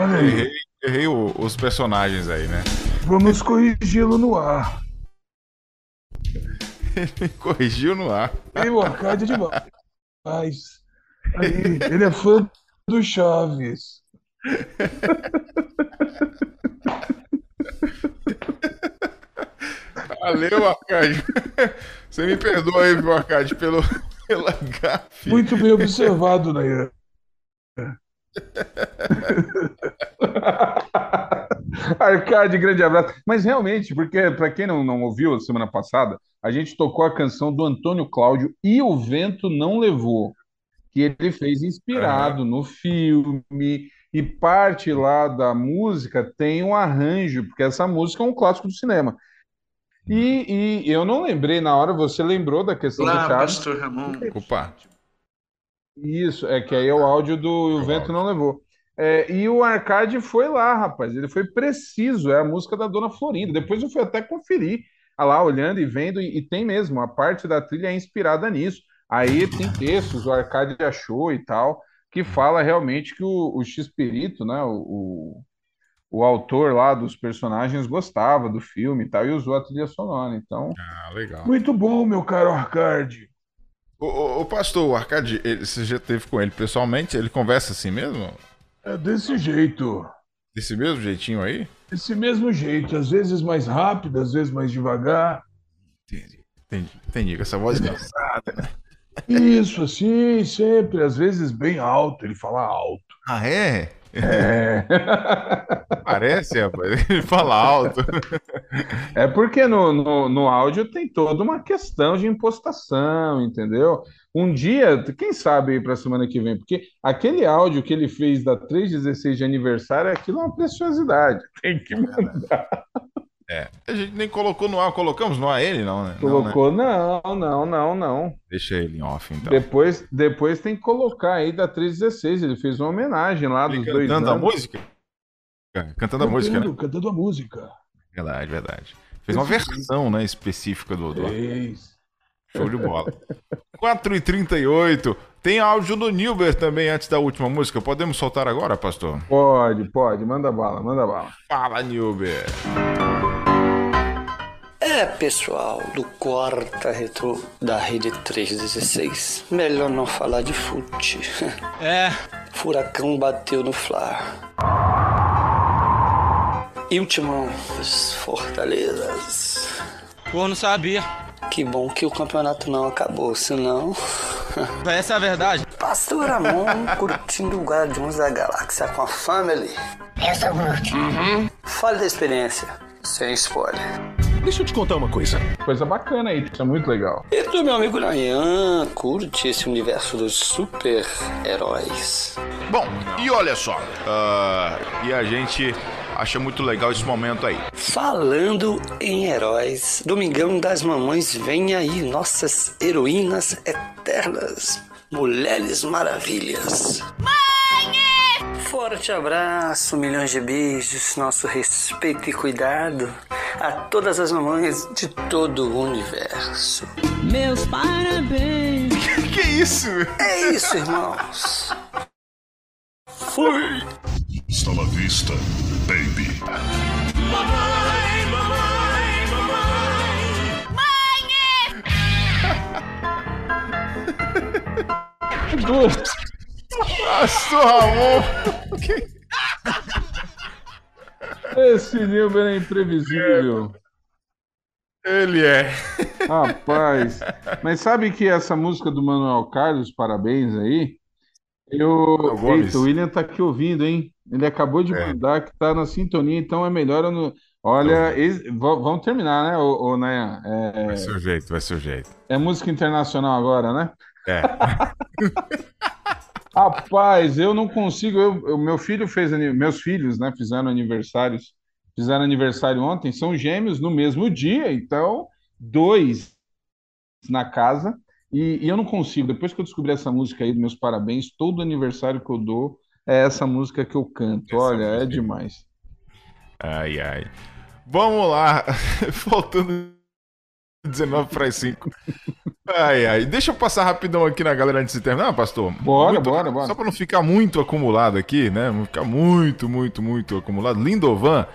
Olha aí. Errei, errei o- os personagens aí, né? Vamos corrigi-lo no ar. Ele corrigiu no ar. E o Arcade é demais. Mas, aí, ele é fã do Chaves. Valeu, Arcade. Você me perdoa aí, viu, Arcade, pelo, pela gafe. Muito bem observado, Nayan. Arcade, grande abraço. Mas realmente, porque para quem não, não ouviu semana passada, a gente tocou a canção do Antônio Cláudio e o Vento Não Levou, que ele fez inspirado no filme, e parte lá da música tem um arranjo, porque essa música é um clássico do cinema. E, e eu não lembrei na hora, você lembrou da questão do Olá, Chaves? pastor Ramon. Opa. Isso, é que aí é o áudio do O Vento Não Levou. É, e o Arcade foi lá, rapaz, ele foi preciso, é a música da Dona Florinda. Depois eu fui até conferir, ah lá, olhando e vendo, e, e tem mesmo, a parte da trilha é inspirada nisso. Aí tem textos, o Arcade achou e tal, que fala realmente que o, o X-Pirito, né, o, o, autor lá dos personagens gostava do filme e tal, e usou a trilha sonora. Então, Ah, legal. Muito bom, meu caro Arcade. O, o, o pastor, o Arcade, ele- você já teve com ele pessoalmente? Ele conversa assim mesmo? É desse jeito. Desse mesmo jeitinho aí? Desse mesmo jeito. Às vezes mais rápido, às vezes mais devagar. Entendi, entendi. Com essa voz cansada, né? Isso, assim, sempre. Às vezes bem alto. Ele fala alto. Ah, é? É. Parece, rapaz. Ele fala alto. É porque no, no, no áudio tem toda uma questão de impostação, entendeu? Um dia, quem sabe para a semana que vem, porque aquele áudio que ele fez da 316 de aniversário, aquilo é uma preciosidade. Tem que mandar. É. A gente nem colocou no ar. Colocamos no ar ele, não, né? Não, Colocou? né? Não, não, não, não. Deixa ele em off, então. Depois, depois tem que colocar aí da 316. Ele fez uma homenagem lá dos dois Cantando a música? Cantando a música, né? Cantando a música. Verdade, verdade. Fez uma versão, né, específica do... do... Fez. Show de bola. 4h38. Tem áudio do Nilber também antes da última música. Podemos soltar agora, pastor? Pode, pode. Manda bala, manda bala. Fala, Nilber. É, pessoal, do Quarta Retro da Rede 316. Melhor não falar de fute. É. Furacão bateu no Fla. E o Timão, os Fortalezas. Pô, não sabia. Que bom que o campeonato não acabou, senão. Essa é a verdade. Pastor Ramon curtindo o Guardiões da Galáxia com a Family. Eu sou o Groot. Uhum. Fale da experiência, sem spoiler. Deixa eu te contar uma coisa. Coisa bacana aí, isso é muito legal. E tu, meu amigo Nayan, curte esse universo dos super-heróis. Bom, e olha só. ah, e a gente acha muito legal esse momento aí. Falando em heróis, Domingão das Mamães vem aí, nossas heroínas eternas, Mulheres Maravilhas. Forte abraço, milhões de beijos, nosso respeito e cuidado a todas as mamães de todo o universo. Meus parabéns. que isso? É isso, irmãos. Fui. Está na vista, baby. Mamãe, mamãe, mamãe. Duas. Pastor Ramon. Esse Nilber é imprevisível. Ele é. Rapaz, mas sabe que essa música do Manuel Carlos, parabéns aí? Eu. Gomes. Eita, o William tá aqui ouvindo, hein? Ele acabou de É. mandar que tá na sintonia, então é melhor eu não, Olha, vamos terminar, né, o, Nayan? É... Vai ser o jeito, vai ser o jeito. É música internacional agora, né? É. Rapaz, eu não consigo. Eu, eu, meu filho fez meus filhos, né, fizeram aniversários, fizeram aniversário ontem. São gêmeos no mesmo dia, então dois na casa. E, e eu não consigo. Depois que eu descobri essa música aí, dos meus parabéns, todo aniversário que eu dou é essa música que eu canto. Olha, é demais. Ai, ai. Vamos lá. Faltando 19 para as 5. Ai, ai. Deixa eu passar rapidão aqui na galera antes de terminar, pastor. Bora, muito, bora, bora. Só para não ficar muito acumulado aqui, né? Não ficar muito, muito, muito acumulado. Lindovan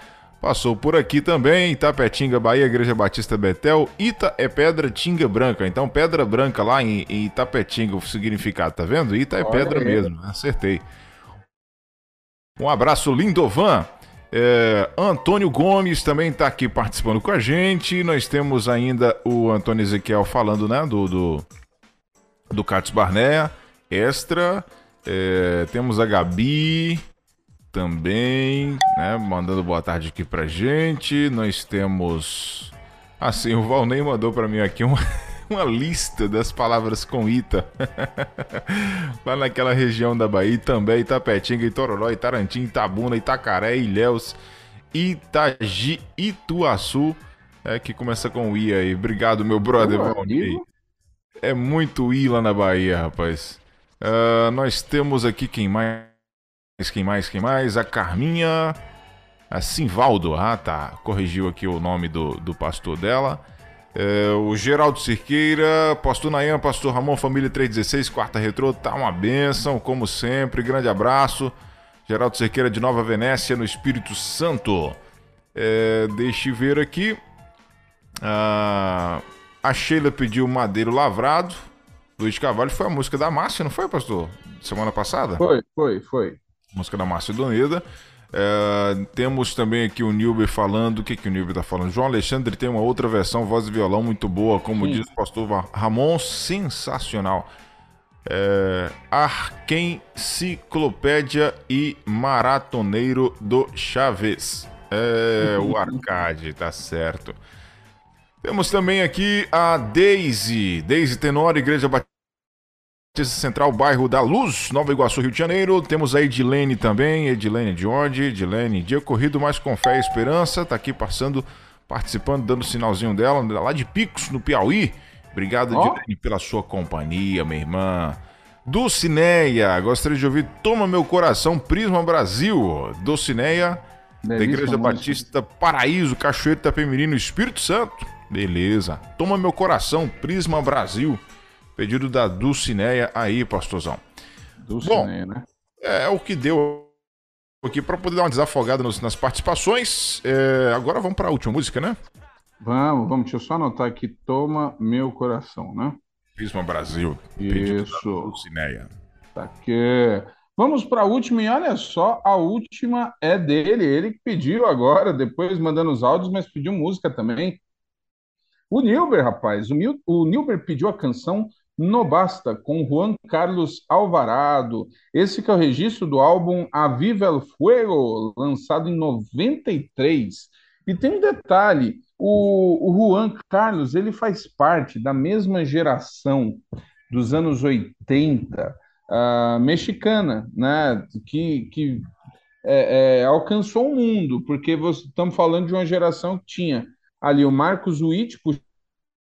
passou por aqui também. Itapetinga, Bahia, Igreja Batista Betel. Ita é pedra, Tinga branca. Então, pedra branca lá em, em Itapetinga, o significado, tá vendo? Ita é Olha pedra aí. mesmo. Acertei. Um abraço, Lindovan. É, Antônio Gomes também está aqui participando com a gente. Nós temos ainda o Antônio Ezequiel falando né, do, do, do Carlos Barnea, extra. É, temos a Gabi também, né, mandando boa tarde aqui pra gente. Nós temos. Assim, o Valnei mandou para mim aqui uma. uma lista das palavras com Ita. Lá naquela região da Bahia, também Itapetinga, Itororó, Itarantim, Itabuna, Itacaré, Ilhéus, Itagi, Ituaçu. É que começa com I aí. Obrigado, meu brother Valnei. É muito I lá na Bahia, rapaz. Uh, nós temos aqui quem mais? Quem mais? Quem mais? A Carminha. A Simvaldo. Ah, tá. Corrigiu aqui o nome do, do pastor dela. É, o Geraldo Cirqueira, Pastor Nayan, Pastor Ramon, Família 316, quarta retrô, tá uma benção, como sempre. Grande abraço. Geraldo Cirqueira de Nova Venécia, no Espírito Santo. É, deixe ver aqui. Ah, a Sheila pediu Madeiro Lavrado. Luiz Carvalho foi a música da Márcia, não foi, pastor? Semana passada? Foi, foi, foi. Música da Márcia Doneda. É, temos também aqui o Nilber falando. O que, que o Nilber está falando? João Alexandre tem uma outra versão, voz e violão, muito boa, como Sim. diz o pastor Ramon, sensacional. É, Arquenciclopédia e Maratoneiro do Chaves. É, o Arcade, tá certo. Temos também aqui a Daisy, Daisy Tenor, Igreja Batista. Central, bairro da Luz, Nova Iguaçu, Rio de Janeiro. Temos a Edilene também, Edilene de onde? Edilene, dia corrido, mas com fé e esperança. Tá aqui passando, participando, dando sinalzinho dela, lá de Picos, no Piauí. Obrigado, oh. Edilene, pela sua companhia, minha irmã. Dulcineia, gostaria de ouvir Toma Meu Coração, Prisma Brasil. Dulcineia, da Igreja Batista Paraíso, Cachoeiro Itapemirim, Espírito Santo. Beleza. Toma Meu Coração, Prisma Brasil. Pedido da Dulcineia aí, pastorzão. Dulcineia, Bom, né? É o que deu aqui para poder dar uma desafogada nos, nas participações. É, agora vamos para a última música, né? Vamos, vamos. Deixa eu só anotar aqui. Toma meu coração, né? Prisma Brasil. Isso. Dulcineia. Tá aqui. Vamos para a última, e olha só, a última é dele, ele que pediu agora, depois mandando os áudios, mas pediu música também. O Nilber, rapaz, o, Mil, o Nilber pediu a canção no Basta, com Juan Carlos Alvarado. Esse que é o registro do álbum A Viva el Fuego, lançado em 93. E tem um detalhe, o, o Juan Carlos ele faz parte da mesma geração dos anos 80, uh, mexicana, né, que, que é, é, alcançou o mundo, porque estamos falando de uma geração que tinha ali o Marcos Witt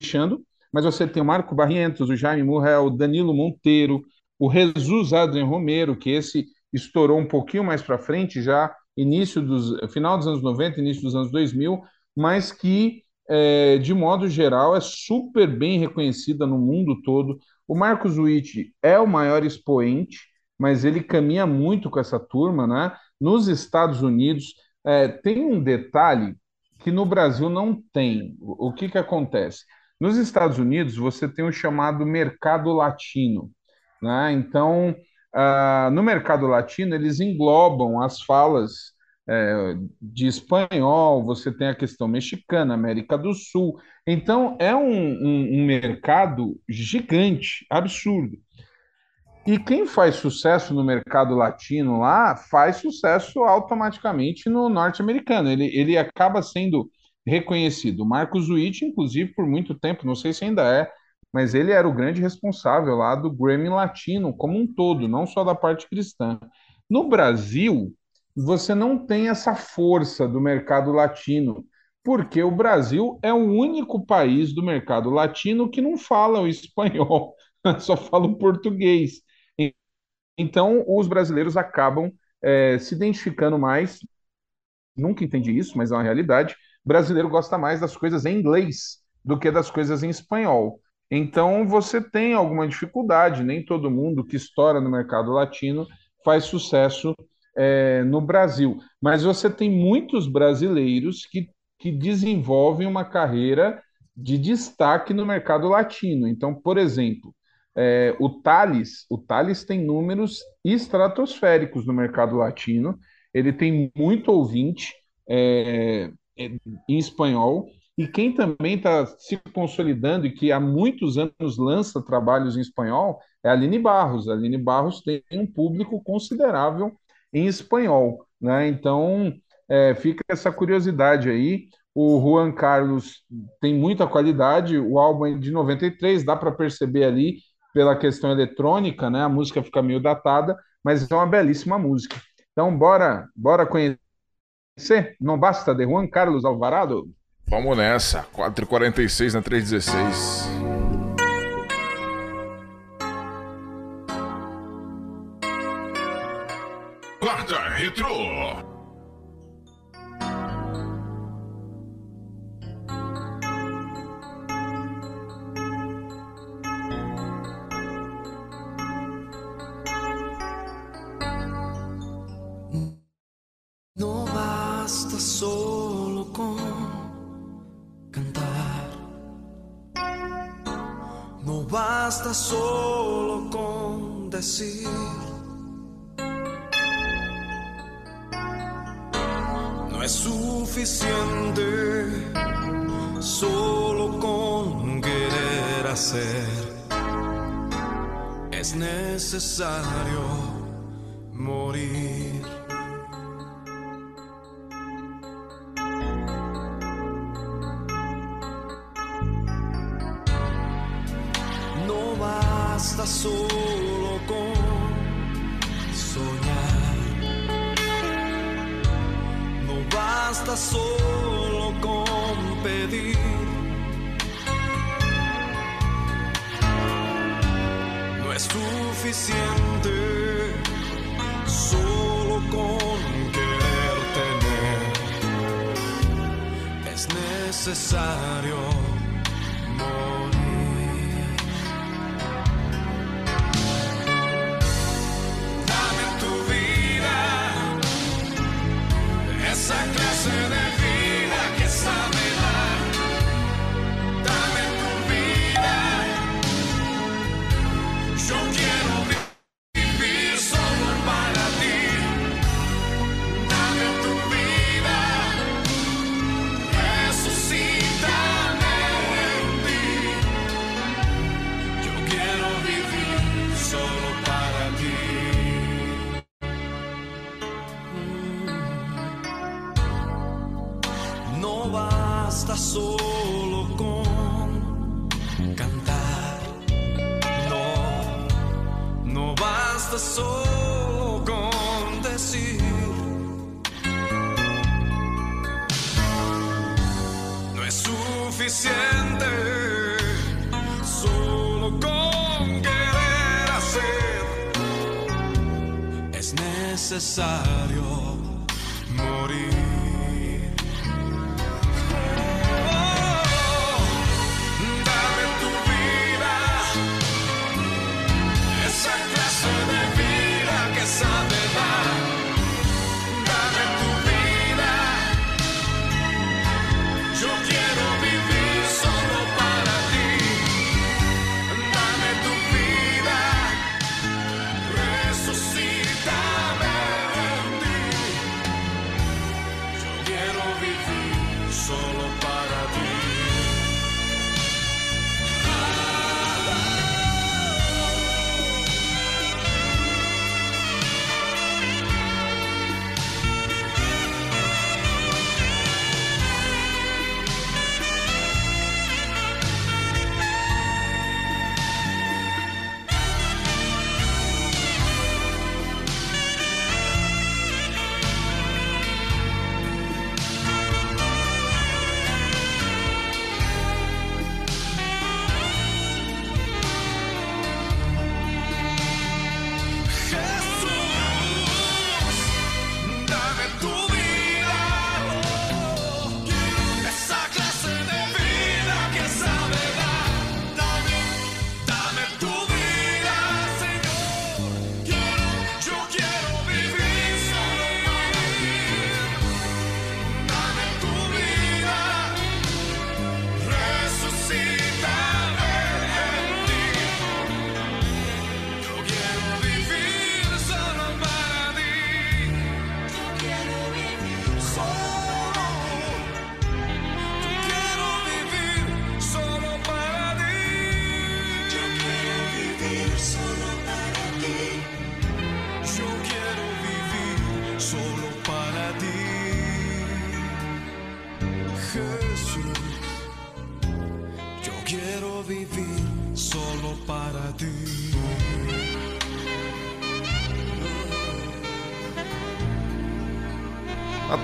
puxando, mas você tem o Marco Barrientos, o Jaime Murrell, o Danilo Monteiro, o Jesus Adrien Romero, que esse estourou um pouquinho mais para frente, já início dos final dos anos 90, início dos anos 2000, mas que é, de modo geral é super bem reconhecida no mundo todo. O Marcos Witt é o maior expoente, mas ele caminha muito com essa turma, né? Nos Estados Unidos é, tem um detalhe que no Brasil não tem. O, que que acontece? Nos Estados Unidos, você tem o chamado mercado latino. Né? Então, uh, no mercado latino, eles englobam as falas é, de espanhol, você tem a questão mexicana, América do Sul. Então, é um, um, um mercado gigante, absurdo. E quem faz sucesso no mercado latino lá faz sucesso automaticamente no norte-americano. Ele, ele acaba sendo reconhecido. Marcos Witt, inclusive, por muito tempo, não sei se ainda é, mas ele era o grande responsável lá do Grammy Latino como um todo, não só da parte cristã. No Brasil, você não tem essa força do mercado latino, porque o Brasil é o único país do mercado latino que não fala o espanhol, só fala o português. Então, os brasileiros acabam é, se identificando mais. Nunca entendi isso, mas é uma realidade. Brasileiro gosta mais das coisas em inglês do que das coisas em espanhol. Então, você tem alguma dificuldade. Nem todo mundo que estoura no mercado latino faz sucesso é, no Brasil. Mas você tem muitos brasileiros que, que desenvolvem uma carreira de destaque no mercado latino. Então, por exemplo, é, o Thales, o Thales tem números estratosféricos no mercado latino. Ele tem muito ouvinte é em espanhol. E quem também está se consolidando e que há muitos anos lança trabalhos em espanhol é a Aline Barros. A Aline Barros tem um público considerável em espanhol. Né? Então, é, fica essa curiosidade aí. O Juan Carlos tem muita qualidade, o álbum é de 93, dá para perceber ali pela questão eletrônica, né? A música fica meio datada, mas é uma belíssima música. Então, bora, bora conhecer. Não basta de Juan Carlos Alvarado? Vamos nessa. 4h46 na 316. Quarta Retro. Necesario necesario morir.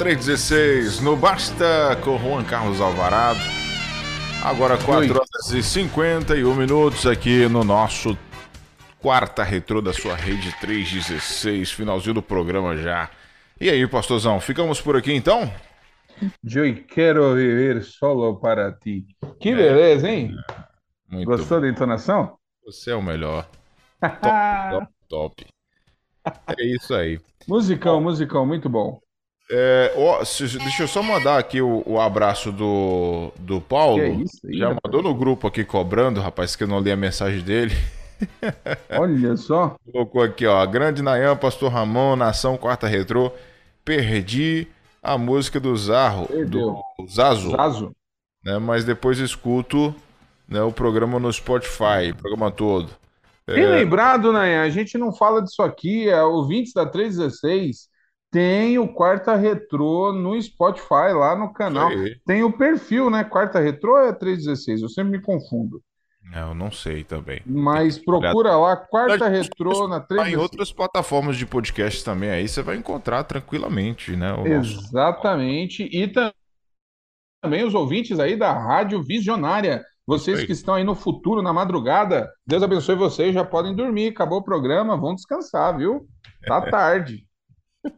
316, no Basta, com Juan Carlos Alvarado. Agora 4 horas e 51 minutos aqui no nosso quarta retrô da sua rede 316, finalzinho do programa já. E aí, pastorzão, ficamos por aqui então? Eu quero viver solo para ti. Que beleza, hein? Muito Gostou da entonação? Você é o melhor. Top, top, top. É isso aí. Musicão, musicão, muito bom. É, ó, deixa eu só mandar aqui o, o abraço do, do Paulo. É isso aí, Já rapaz? mandou no grupo aqui cobrando, rapaz, que eu não li a mensagem dele. Olha só. Colocou aqui, ó. Grande Nayan, Pastor Ramon, Nação Quarta Retrô. Perdi a música do Zarro. Perdeu. Do Zazo. Zazo. Né, mas depois escuto né, o programa no Spotify, o programa todo. Bem É, lembrado, né? A gente não fala disso aqui. É, ouvintes da 316 tem o Quarta Retrô no Spotify, lá no canal. Tem o perfil, né? Quarta Retrô é 316? Eu sempre me confundo. é, eu não sei também. Mas procura lá, Quarta Retrô na Tá em 316. outras plataformas de podcast também aí, você vai encontrar tranquilamente, né? O nosso... Exatamente. E tam- também os ouvintes aí da Rádio Visionária. Vocês que estão aí no futuro, na madrugada, Deus abençoe vocês, já podem dormir. Acabou o programa, vão descansar, viu? Tá tarde.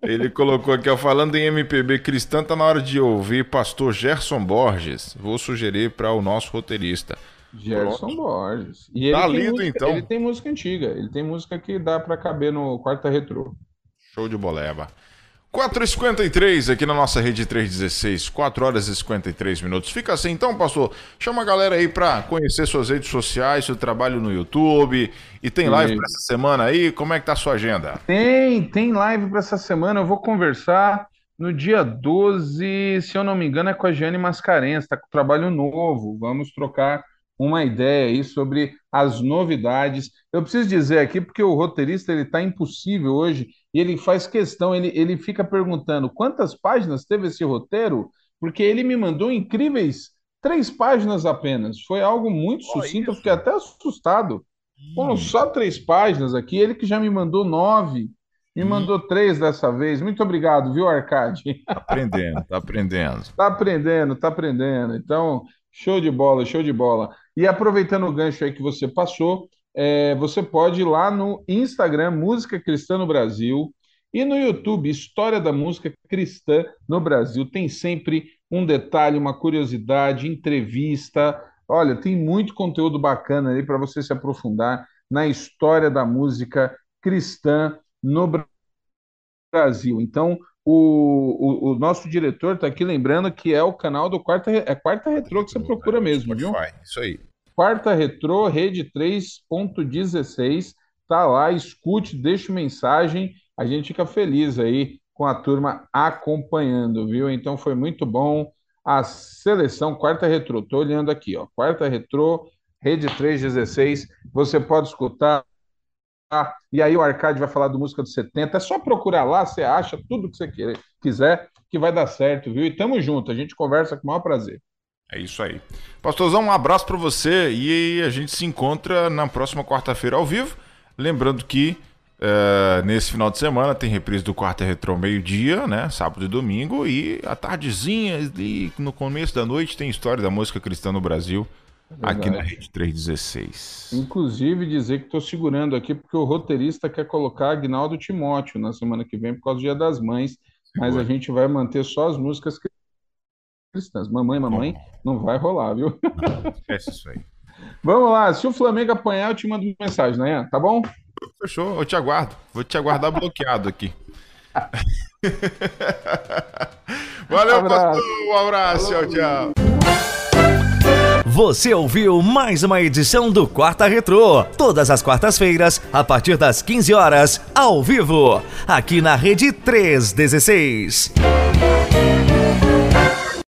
Ele colocou aqui, ó, falando em MPB cristã, tá na hora de ouvir Pastor Gerson Borges. Vou sugerir para o nosso roteirista. Gerson Pronto. Borges. E Tá lido, música- então. Ele tem música antiga, ele tem música que dá pra caber no quarta retrô. Show de boleba. 4h53 aqui na nossa rede 316, 4 horas e 53 minutos. Fica assim então, pastor. Chama a galera aí pra conhecer suas redes sociais, seu trabalho no YouTube. E tem live pra essa semana aí? Como é que tá a sua agenda? Tem, tem live para essa semana. Eu vou conversar no dia 12, se eu não me engano, é com a Jane Mascarenhas, está com trabalho novo. Vamos trocar uma ideia aí sobre as novidades. Eu preciso dizer aqui, porque o roteirista ele está impossível hoje e ele faz questão, ele, ele fica perguntando quantas páginas teve esse roteiro, porque ele me mandou incríveis três páginas apenas. Foi algo muito sucinto, eu fiquei até assustado. Foram só três páginas aqui, ele que já me mandou nove, me mandou três dessa vez. Muito obrigado, viu, Arcade? Aprendendo, tá aprendendo. Tá aprendendo, tá aprendendo. Então, show de bola, show de bola. E aproveitando o gancho aí que você passou, é, você pode ir lá no Instagram, Música Cristã no Brasil, e no YouTube, História da Música Cristã no Brasil. Tem sempre um detalhe, uma curiosidade, entrevista. Olha, tem muito conteúdo bacana aí para você se aprofundar na história da música cristã no Brasil. Então, o, o, o nosso diretor está aqui lembrando que é o canal do Quarta, é Quarta Retrô que você procura mesmo, viu? Isso aí. Quarta Retrô, rede 3.16, tá lá, escute, deixe mensagem, a gente fica feliz aí com a turma acompanhando, viu? Então foi muito bom a seleção Quarta Retrô. Tô olhando aqui, ó, Quarta Retrô, rede 316, você pode escutar e aí o Arcade vai falar do música dos 70. É só procurar lá, você acha tudo que você quiser, que vai dar certo, viu? E tamo junto, a gente conversa com o maior prazer. É isso aí. Pastorzão, um abraço pra você e a gente se encontra na próxima quarta-feira ao vivo. Lembrando que eh, nesse final de semana tem reprise do Quarta Retrô meio-dia, né? Sábado e domingo. E à tardezinha, ali no começo da noite, tem História da Música Cristã no Brasil, aqui Verdade. na Rede 316. Inclusive dizer que estou segurando aqui porque o roteirista quer colocar Agnaldo Timóteo na semana que vem por causa do Dia das Mães, mas a gente vai manter só as músicas cristãs. Mamãe, mamãe, não vai rolar, viu? Esquece isso aí. Vamos lá, se o Flamengo apanhar, eu te mando mensagem, né? Tá bom? Fechou, eu te aguardo. Vou te aguardar bloqueado aqui. Valeu, Abraço. pastor. Um abraço. Tchau, tchau. Você ouviu mais uma edição do Quarta Retrô. Todas as quartas-feiras, a partir das 15 horas, ao vivo, aqui na Rede 316.